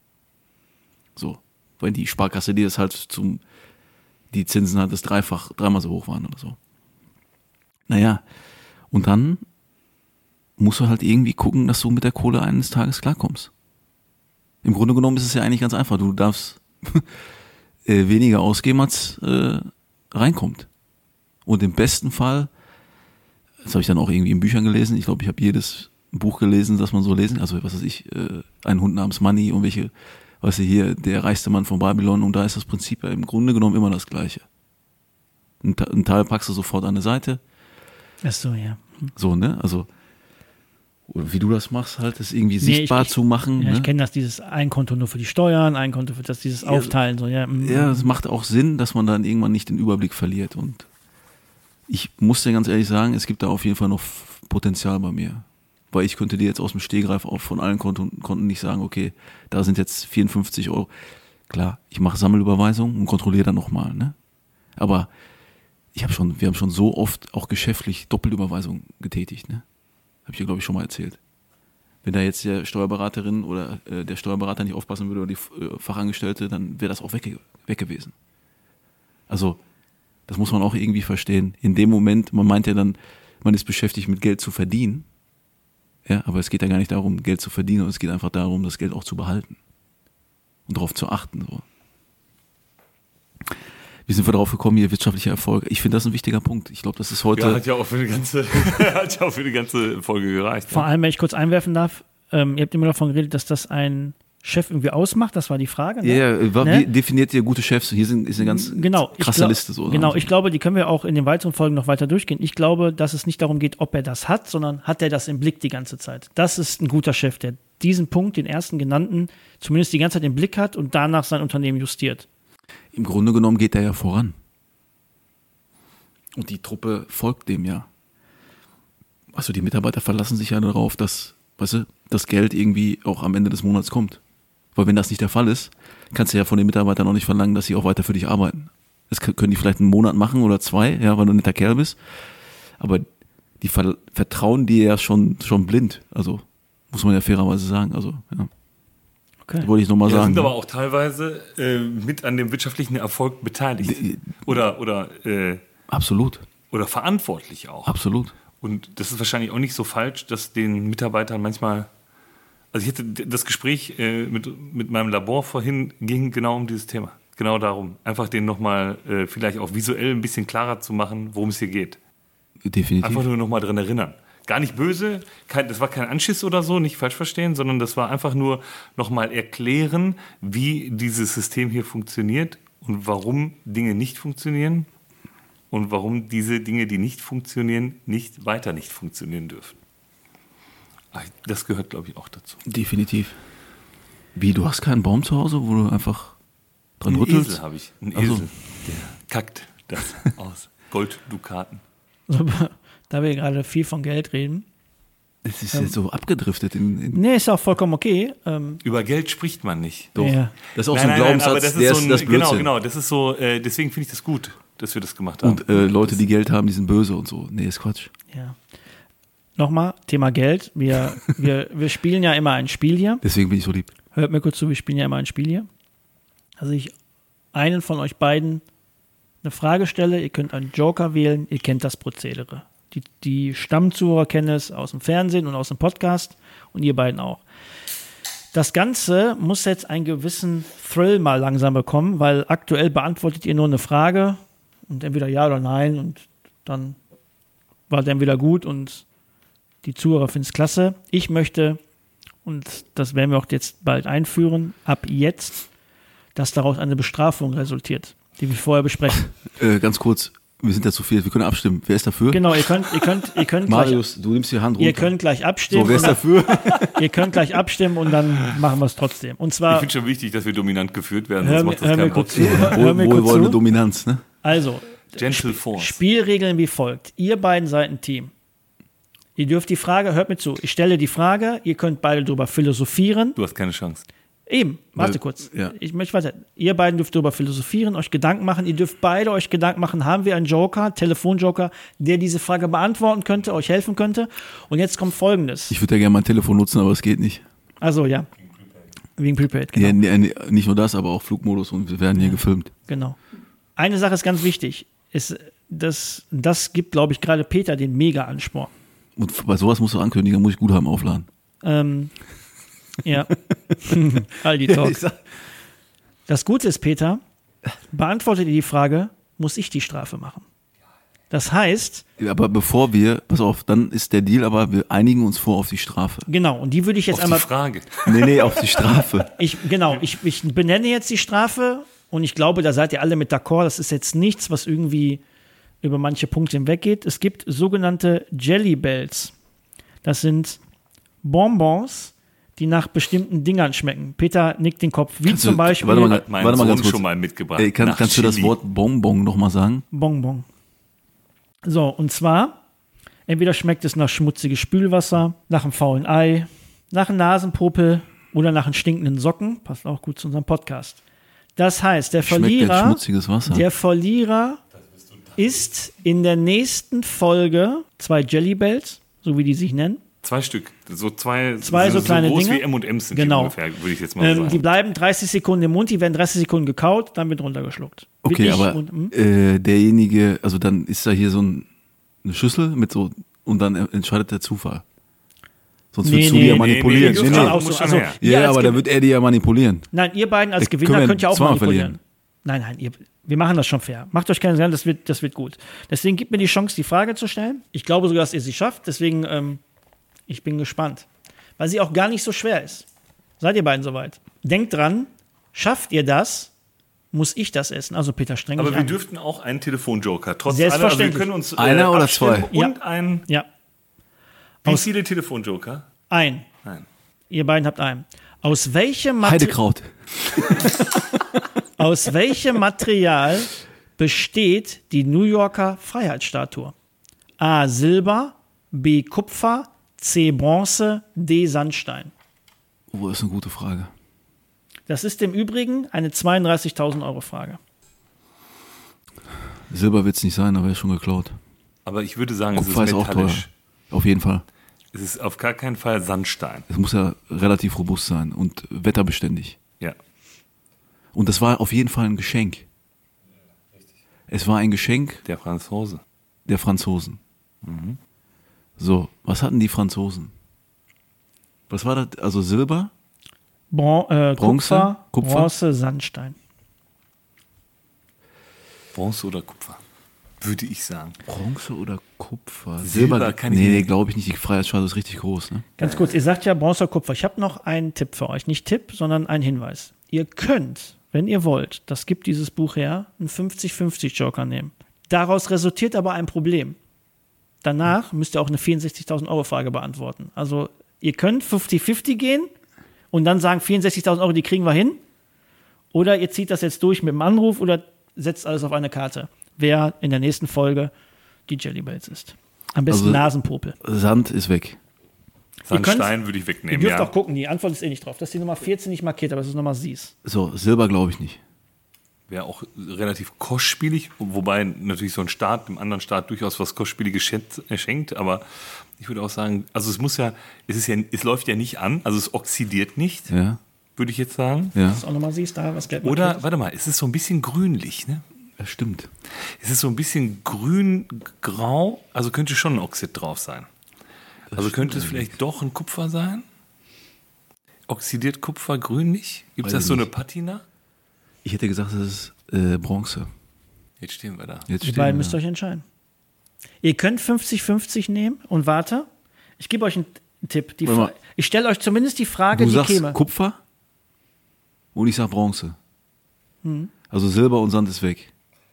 So. Weil die Sparkasse dir das halt zum, die Zinsen halt das dreifach, dreimal so hoch waren oder so. Naja. Und dann musst du halt irgendwie gucken, dass du mit der Kohle eines Tages klarkommst. Im Grunde genommen ist es ja eigentlich ganz einfach. Du darfst äh, weniger ausgeben, als äh, reinkommt. Und im besten Fall, das habe ich dann auch irgendwie in Büchern gelesen, ich glaube, ich habe jedes Buch gelesen, das man so lesen, also was weiß ich, äh, ein Hund namens Money und welche, weißt du, hier, der reichste Mann von Babylon und da ist das Prinzip ja im Grunde genommen immer das gleiche. Ein, Te- ein Teil packst du sofort an eine Seite, Ach so, ja. so, ne, also oder wie du das machst, halt, das irgendwie Nee, sichtbar ich- ich- zu machen. Ja, ne? ich kenne das, dieses ein Konto nur für die Steuern, ein Konto für das, dieses Aufteilen, so, ja. mm. Ja, es macht auch Sinn, dass man dann irgendwann nicht den Überblick verliert. Und ich muss dir ganz ehrlich sagen, es gibt da auf jeden Fall noch Potenzial bei mir. Weil ich könnte dir jetzt aus dem Stehgreif auch von allen Konten, Konten nicht sagen, okay, da sind jetzt 54 Euro. Klar, ich mache Sammelüberweisungen und kontrolliere dann nochmal, ne? Aber ich habe schon, wir haben schon so oft auch geschäftlich Doppelüberweisungen getätigt, ne? Habe ich dir, glaube ich, schon mal erzählt. Wenn da jetzt der Steuerberaterin oder äh, der Steuerberater nicht aufpassen würde oder die äh, Fachangestellte, dann wäre das auch weg, weg gewesen. Also, das muss man auch irgendwie verstehen. In dem Moment, man meint ja dann, man ist beschäftigt mit Geld zu verdienen. Ja, aber es geht ja gar nicht darum, Geld zu verdienen, sondern es geht einfach darum, das Geld auch zu behalten. Und darauf zu achten. So. Wie sind wir darauf gekommen, hier wirtschaftlicher Erfolg? Ich finde das ein wichtiger Punkt. Ich glaube, das ist heute. Ja, hat ja auch für eine ganze, hat ja auch für eine ganze Folge gereicht. Vor Ja. allem, wenn ich kurz einwerfen darf, ähm, ihr habt immer davon geredet, dass das ein Chef irgendwie ausmacht, das war die Frage. ja, Ne? ja, wa- Ne? wie definiert ihr gute Chefs? Hier sind, ist eine ganz Genau, krasse glaub- Liste. So, Genau, ich glaube, die können wir auch in den weiteren Folgen noch weiter durchgehen. Ich glaube, dass es nicht darum geht, ob er das hat, sondern hat er das im Blick die ganze Zeit. Das ist ein guter Chef, der diesen Punkt, den ersten genannten, zumindest die ganze Zeit im Blick hat und danach sein Unternehmen justiert. Im Grunde genommen geht er ja voran. Und die Truppe folgt dem ja. Also die Mitarbeiter verlassen sich ja darauf, dass, weißt du, das Geld irgendwie auch am Ende des Monats kommt. Weil wenn das nicht der Fall ist, kannst du ja von den Mitarbeitern auch nicht verlangen, dass sie auch weiter für dich arbeiten. Das kö- können die vielleicht einen Monat machen oder zwei, ja, weil du ein netter Kerl bist. Aber die ver vertrauen dir ja schon, schon blind. Also, muss man ja fairerweise sagen. Also, ja. Okay. Wollte ich nochmal Ja, sagen. sind ne? aber auch teilweise äh, mit an dem wirtschaftlichen Erfolg beteiligt. Oder, oder, äh, Absolut. oder verantwortlich auch. Absolut. Und das ist wahrscheinlich auch nicht so falsch, dass den Mitarbeitern manchmal. Also ich hatte das Gespräch äh, mit, mit meinem Labor vorhin ging genau um dieses Thema. Genau darum. Einfach den nochmal äh, vielleicht auch visuell ein bisschen klarer zu machen, worum es hier geht. Definitiv. Einfach nur nochmal dran erinnern. Gar nicht böse, kein, das war kein Anschiss oder so, nicht falsch verstehen, sondern das war einfach nur nochmal erklären, wie dieses System hier funktioniert und warum Dinge nicht funktionieren und warum diese Dinge, die nicht funktionieren, nicht weiter nicht funktionieren dürfen. Das gehört, glaube ich, auch dazu. Definitiv. Wie, du hast keinen Baum zu Hause, wo du einfach dran Ein rüttelst? Esel habe ich. Ein. Esel. Der kackt das aus. Golddukaten. Da wir gerade viel von Geld reden, Es ist jetzt so abgedriftet. In, in, Nee, ist auch vollkommen okay. Ähm, Über Geld spricht man nicht. doch. Ja. Das ist auch Nein, so ein nein, nein, Glaubenssatz, aber das der ist so das ein, genau, Blödsinn. genau, das ist so, äh, deswegen finde ich das gut, dass wir das gemacht haben. Und äh, Leute, die Geld haben, die sind böse und so. Nee, ist Quatsch. ja. Nochmal, Thema Geld. Wir, wir, wir spielen ja immer ein Spiel hier. Deswegen bin ich so lieb. Hört mir kurz zu, wir spielen ja immer ein Spiel hier. Also ich einen von euch beiden eine Frage stelle, ihr könnt einen Joker wählen, ihr kennt das Prozedere. Die, die Stammzuhörer kennen es aus dem Fernsehen und aus dem Podcast und ihr beiden auch. Das Ganze muss jetzt einen gewissen Thrill mal langsam bekommen, weil aktuell beantwortet ihr nur eine Frage und entweder ja oder nein und dann war dann wieder gut und die Zuhörer finden es klasse. Ich möchte und das werden wir auch jetzt bald einführen, ab jetzt, dass daraus eine Bestrafung resultiert, die wir vorher besprechen. Äh, ganz kurz, wir sind ja zu viel, wir können abstimmen. Wer ist dafür? Genau, ihr könnt, ihr könnt, ihr könnt, gleich, Marius, du nimmst die Hand runter. ihr könnt gleich abstimmen. so, wer ist und dafür? dann, ihr könnt gleich abstimmen und dann machen wir es trotzdem. Und ich zwar, finde schon wichtig, dass wir dominant geführt werden, hör, sonst mir- macht das keinen Bock. kurz zu. Hör Wohl, wohlwollende zu. Dominanz, ne? Also, Gentle Force. Spielregeln wie folgt. Ihr beiden seid ein Team. Ihr dürft die Frage, hört mir zu, ich stelle die Frage, ihr könnt beide darüber philosophieren. Du hast keine Chance. Eben, warte Weil- kurz. ja. Ich möchte weiter. Ihr beiden dürft darüber philosophieren, euch Gedanken machen. Ihr dürft beide euch Gedanken machen, haben wir einen Joker, Telefonjoker, der diese Frage beantworten könnte, euch helfen könnte. Und jetzt kommt folgendes. Ich würde ja gerne mein Telefon nutzen, aber es geht nicht. Also ja. Wegen Prepaid, genau. Ja, nee, nee, nicht nur das, aber auch Flugmodus und wir werden hier gefilmt. genau. Eine Sache ist ganz wichtig. Ist, das, das gibt, glaube ich, gerade Peter den Mega-Ansporn. Und bei sowas musst du ankündigen, muss ich Guthaben aufladen. Ähm, ja. Aldi Talk. Das Gute ist, Peter, beantwortet ihr die Frage, muss ich die Strafe machen? Das heißt, Aber bevor wir, pass auf, dann ist der Deal, aber wir einigen uns vor auf die Strafe. genau, und die würde ich jetzt Auf die einmal, Frage. Nee, nee, auf die Strafe. ich, genau, ich, ich benenne jetzt die Strafe und ich glaube, da seid ihr alle mit d'accord. Das ist jetzt nichts, was irgendwie über manche Punkte hinweggeht. Es gibt sogenannte Jelly Bells. Das sind Bonbons, die nach bestimmten Dingern schmecken. Peter nickt den Kopf, wie Kannst du- zum Beispiel warte mal, Hat mein Warte mal ganz kurz. schon mal mitgebracht. Ey, kann, kannst du das Chili. Wort Bonbon nochmal sagen? Bonbon. So, und zwar, entweder schmeckt es nach schmutziges Spülwasser, nach einem faulen Ei, nach einem Nasenpopel oder nach einem stinkenden Socken. Passt auch gut zu unserem Podcast. Das heißt, der Verlierer, schmutziges Wasser. der Verlierer ist in der nächsten Folge zwei Jelly Bells, so wie die sich nennen. Zwei Stück. So zwei, Zwei so kleine groß Dinge. wie M&M's sind Genau. die ungefähr, würde ich jetzt mal Ähm, die sagen. bleiben 30 Sekunden im Mund, die werden 30 Sekunden gekaut, dann wird runtergeschluckt. Okay, aber und- hm? äh, derjenige, also dann ist da hier so ein, eine Schüssel mit so, und dann entscheidet der Zufall. Sonst Nee, würdest du nee, die ja manipulieren. nee, Nee, nee, nee, so, also, Ja, aber dann wird er die ja manipulieren. Nein, ihr beiden als Äh, Gewinner könnt ja auch manipulieren. verlieren. Nein, nein, ihr, wir machen das schon fair. Macht euch keine Sorgen, das wird, das wird gut. Deswegen gibt mir die Chance, die Frage zu stellen. Ich glaube sogar, dass ihr sie schafft. Deswegen, ähm, ich bin gespannt. Weil sie auch gar nicht so schwer ist. Seid ihr beiden soweit? Denkt dran, schafft ihr das, muss ich das essen. Also Peter, streng Aber wir an. dürften auch einen Telefonjoker. Trotz aller, also wir Selbstverständlich. können uns äh, Einer oder zwei? Und ein, Ja, wie Aus- viele Telefonjoker? ein. Nein. Ihr beiden habt einen. Aus welchem, Mate Heidekraut. aus welchem Material besteht die New Yorker Freiheitsstatue? A. Silber, B. Kupfer, C. Bronze, D. Sandstein. Oh, das ist eine gute Frage. Das ist im Übrigen eine 32.000 Euro Frage. Silber wird es nicht sein, aber er ist schon geklaut. Aber ich würde sagen, Kupfer es ist ist auch teuer. metallisch. Auf jeden Fall. Es ist auf gar keinen Fall Sandstein. Es muss ja relativ robust sein und wetterbeständig. Und das war auf jeden Fall ein Geschenk. Es war ein Geschenk Der Franzose. der Franzosen. So, was hatten die Franzosen? Was war das? Also Silber? Bron äh, Bronze? Kupfer, Kupfer? Bronze, Sandstein. Bronze oder Kupfer? Würde ich sagen. Bronze oder Kupfer? Silber kann ich Nee, nee, glaube ich nicht. Die Freiheitsstatue ist richtig groß. Ne? Ganz kurz, ihr sagt ja Bronze oder Kupfer. Ich habe noch einen Tipp für euch. Nicht Tipp, sondern einen Hinweis. Ihr könnt, wenn ihr wollt, das gibt dieses Buch her, einen 50-50 Joker nehmen. Daraus resultiert aber ein Problem. Danach müsst ihr auch eine 64.000 Euro Frage beantworten. Also ihr könnt 50-50 gehen und dann sagen 64.000 Euro, die kriegen wir hin. Oder ihr zieht das jetzt durch mit dem Anruf oder setzt alles auf eine Karte. Wer in der nächsten Folge die Jelly Bells ist. Am besten Also- Nasenpopel. Sand ist weg. Sandstein würde ich Ihr wegnehmen, dürft ja. auch gucken, die Antwort ist eh nicht drauf. Das ist die Nummer 14 nicht markiert, aber das ist Nummer Sies. So, Silber glaube ich nicht. Wäre auch relativ kostspielig, wobei natürlich so ein Staat dem anderen Staat durchaus was Kostspieliges äh, schenkt, aber ich würde auch sagen, also es muss ja, es ist ja, es läuft ja nicht an, also es oxidiert nicht, Ja, würde ich jetzt sagen. ja. Das ist auch Nummer Sies, da was gelb Oder, warte mal, es ist so ein bisschen grünlich, ne? Das stimmt. Es ist so ein bisschen grün-grau, also könnte schon ein Oxid drauf sein. Also könnte es vielleicht doch ein Kupfer sein? Oxidiert Kupfer grünlich? Gibt es das so eine nicht. Patina? Ich hätte gesagt, das ist äh, Bronze. Jetzt stehen wir da. Jetzt Die stehen beiden wir. müsst ihr euch entscheiden. Ihr könnt 50-50 nehmen und warte. Ich gebe euch einen Tipp. Ich stelle euch zumindest die Frage, Du die sagst käme. Kupfer und ich sag Bronze. Hm. Also Silber und Sand ist weg.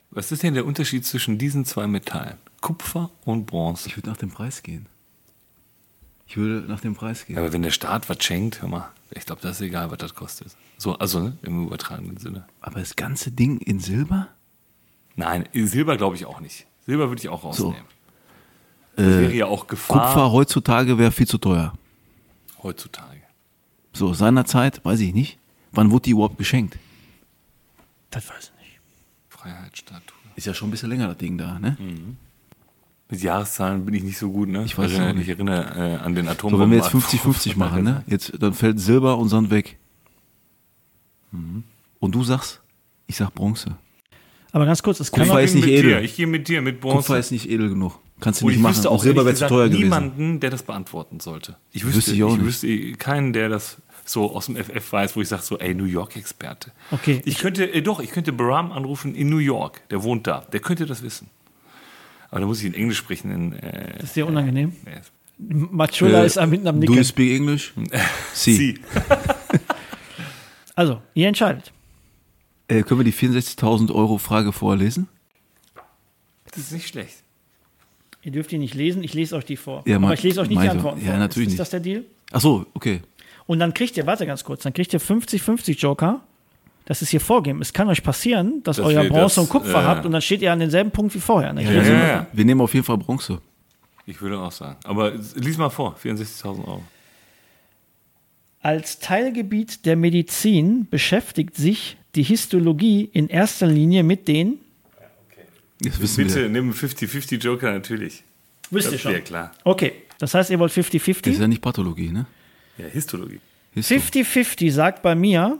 Was ist denn der Unterschied zwischen diesen zwei Metallen? Kupfer und Bronze. Ich würde nach dem Preis gehen. Ich würde nach dem Preis gehen. Aber wenn der Staat was schenkt, hör mal, ich glaube, das ist egal, was das kostet. So, also ne, im übertragenen Sinne. Aber das ganze Ding in Silber? Nein, Silber glaube ich auch nicht. Silber würde ich auch rausnehmen. Das Äh, wäre ja auch Gefahr Kupfer heutzutage wäre viel zu teuer. heutzutage. So, seinerzeit, weiß ich nicht. Wann wurde die überhaupt geschenkt? Das weiß ich nicht. Freiheitsstatue. Ist ja schon ein bisschen länger, das Ding da, ne? Mit Jahreszahlen bin ich nicht so gut, ne? Ich weiß auch nicht. Ich erinnere äh, an den Atom. So, wenn wir jetzt 50-50 machen, ne? Jetzt, dann fällt Silber und Sand weg. Mhm. Und du sagst, ich sag Bronze. Aber ganz kurz, es kann Kupfer ist nicht mit edel. Dir. Ich gehe mit dir, mit Bronze. Kupfer ist nicht edel genug. Kannst du Und nicht ich machen. wüsste Auch Silber wäre zu teuer gewesen. niemanden, der das beantworten sollte. Ich wüsste, Wüsste ich auch nicht. wüsste keinen, der das so aus dem FF weiß, wo ich sage so, ey, New York-Experte. Okay. Ich könnte, äh, doch, ich könnte Baram anrufen in New York. Der wohnt da. Der könnte das wissen. Aber da muss ich in Englisch sprechen. In, äh, Das ist dir unangenehm. nee. Machula Äh, ist am hinten am Do you Nicken. speak English? Sie. Sie. Also, ihr entscheidet. Äh, können wir die 64.000 Euro Frage vorlesen? Das ist nicht schlecht. Ihr dürft die nicht lesen, ich lese euch die vor. Ja, Aber ich lese euch nicht die. Antworten Ja, vor. natürlich ist, ist das der Deal? Ach so, okay. Und dann kriegt ihr, warte ganz kurz, dann kriegt ihr 50-50 Joker. Das ist hier vorgeben. Es kann euch passieren, dass Dass euer Bronze das, und Kupfer äh, habt und dann steht ihr an denselben Punkt wie vorher. Ne? Ja, lese ja, ja. Wir nehmen auf jeden Fall Bronze. Ich würde auch sagen. Aber lies mal vor, 64.000 Euro. Als Teilgebiet der Medizin beschäftigt sich die Histologie in erster Linie mit den. Das wissen Bitte wir. nimm 50-50 Joker natürlich. Wisst Das ihr schon? klar. Okay, das heißt, ihr wollt Das ist 50-50? ja nicht Pathologie, ne? Ja, Histologie. Histo. 50-50 sagt bei mir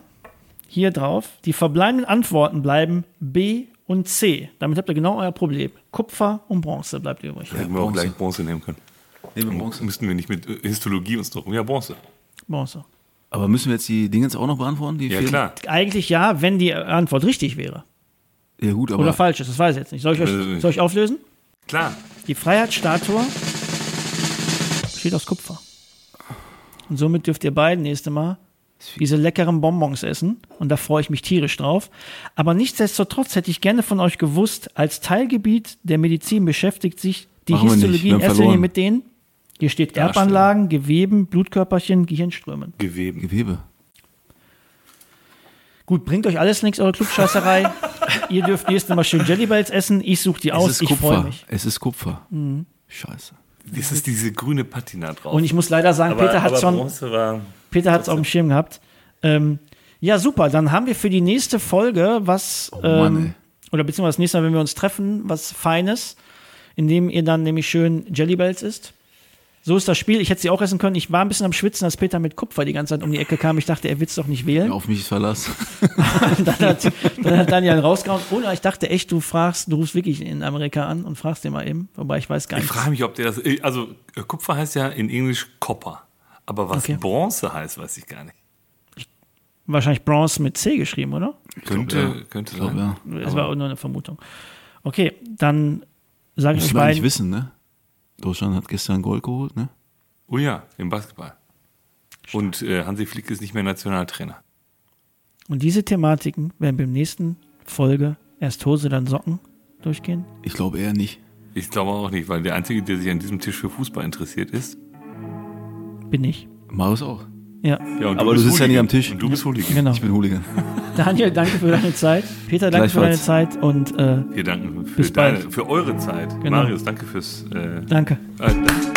hier drauf, die verbleibenden Antworten bleiben B und C. Damit habt ihr genau euer Problem. Kupfer und Bronze bleibt übrig. Hätten wir auch Bronze. gleich Bronze nehmen können. Nehmen wir Bronze. Müssten wir nicht mit äh, Histologie uns drum. Ja, Bronze. Bronze. Aber müssen wir jetzt die Dingens auch noch beantworten? Die Ja, vier? klar. Eigentlich ja, wenn die Antwort richtig wäre. Ja, gut, aber. Oder falsch ist, das weiß ich jetzt nicht. Soll ich, euch, nicht. soll ich auflösen? Klar. Die Freiheitsstatue besteht aus Kupfer. Und somit dürft ihr beiden nächste Mal diese leckeren Bonbons essen. Und da freue ich mich tierisch drauf. Aber nichtsdestotrotz hätte ich gerne von euch gewusst, als Teilgebiet der Medizin beschäftigt sich die Machen wir nicht. Histologie Wir in erster Linie mit denen. Hier steht. Erbanlagen, Geweben, Blutkörperchen, Gehirnströmen. Geweben. Gewebe. Gut, bringt euch alles nichts, eure Klugscheißerei. ihr dürft nächstes Mal schön Jellybells essen. Ich suche die Es aus. ist Ich freue Kupfer. mich. Es ist Kupfer. Scheiße. Das ist diese grüne Patina drauf. Und ich muss leider sagen, Peter hat aber schon. Bronze war. Peter hat es auf dem Schirm gehabt. Ähm, ja, super. Dann haben wir für die nächste Folge was, Mann, ähm, oder beziehungsweise das nächste Mal, wenn wir uns treffen, was Feines, indem ihr dann nämlich schön Jellybells isst. So ist das Spiel. Ich hätte sie auch essen können. Ich war ein bisschen am Schwitzen, als Peter mit Kupfer die ganze Zeit um die Ecke kam. Ich dachte, er will es doch nicht wählen. Ja, auf mich Verlass. dann, hat, dann hat Daniel rausgehauen. Oder ich dachte echt, du fragst, du rufst wirklich in Amerika an und fragst den mal eben. Wobei ich weiß gar Ich nicht. frage mich, ob der das. Also, Kupfer heißt ja in Englisch Copper. Aber was Okay. Bronze heißt, weiß ich gar nicht. Wahrscheinlich Bronze mit C geschrieben, oder? Könnte, ja. könnte Ich glaube, sein. ja. Das war auch nur eine Vermutung. Okay, dann sage ich euch wir beiden. wissen, ne? Deutschland hat gestern Gold geholt, ne? Oh ja, im Basketball. Und äh, Hansi Flick ist nicht mehr Nationaltrainer. Und diese Thematiken werden beim nächsten Folge erst Hose, dann Socken durchgehen. Ich glaube eher nicht. Ich glaube auch nicht, weil der Einzige, der sich an diesem Tisch für Fußball interessiert ist. Bin ich. Marius auch. Ja, Ja, und Aber du bist sitzt ja nicht Hooligan. am Tisch. Und du bist Hooligan. genau. Ich bin Hooligan. Daniel, danke für deine Zeit. Peter, danke für deine. Zeit und äh, Wir danken für, Bis deine, für eure Zeit. Genau. Marius, danke fürs. Äh, danke. äh,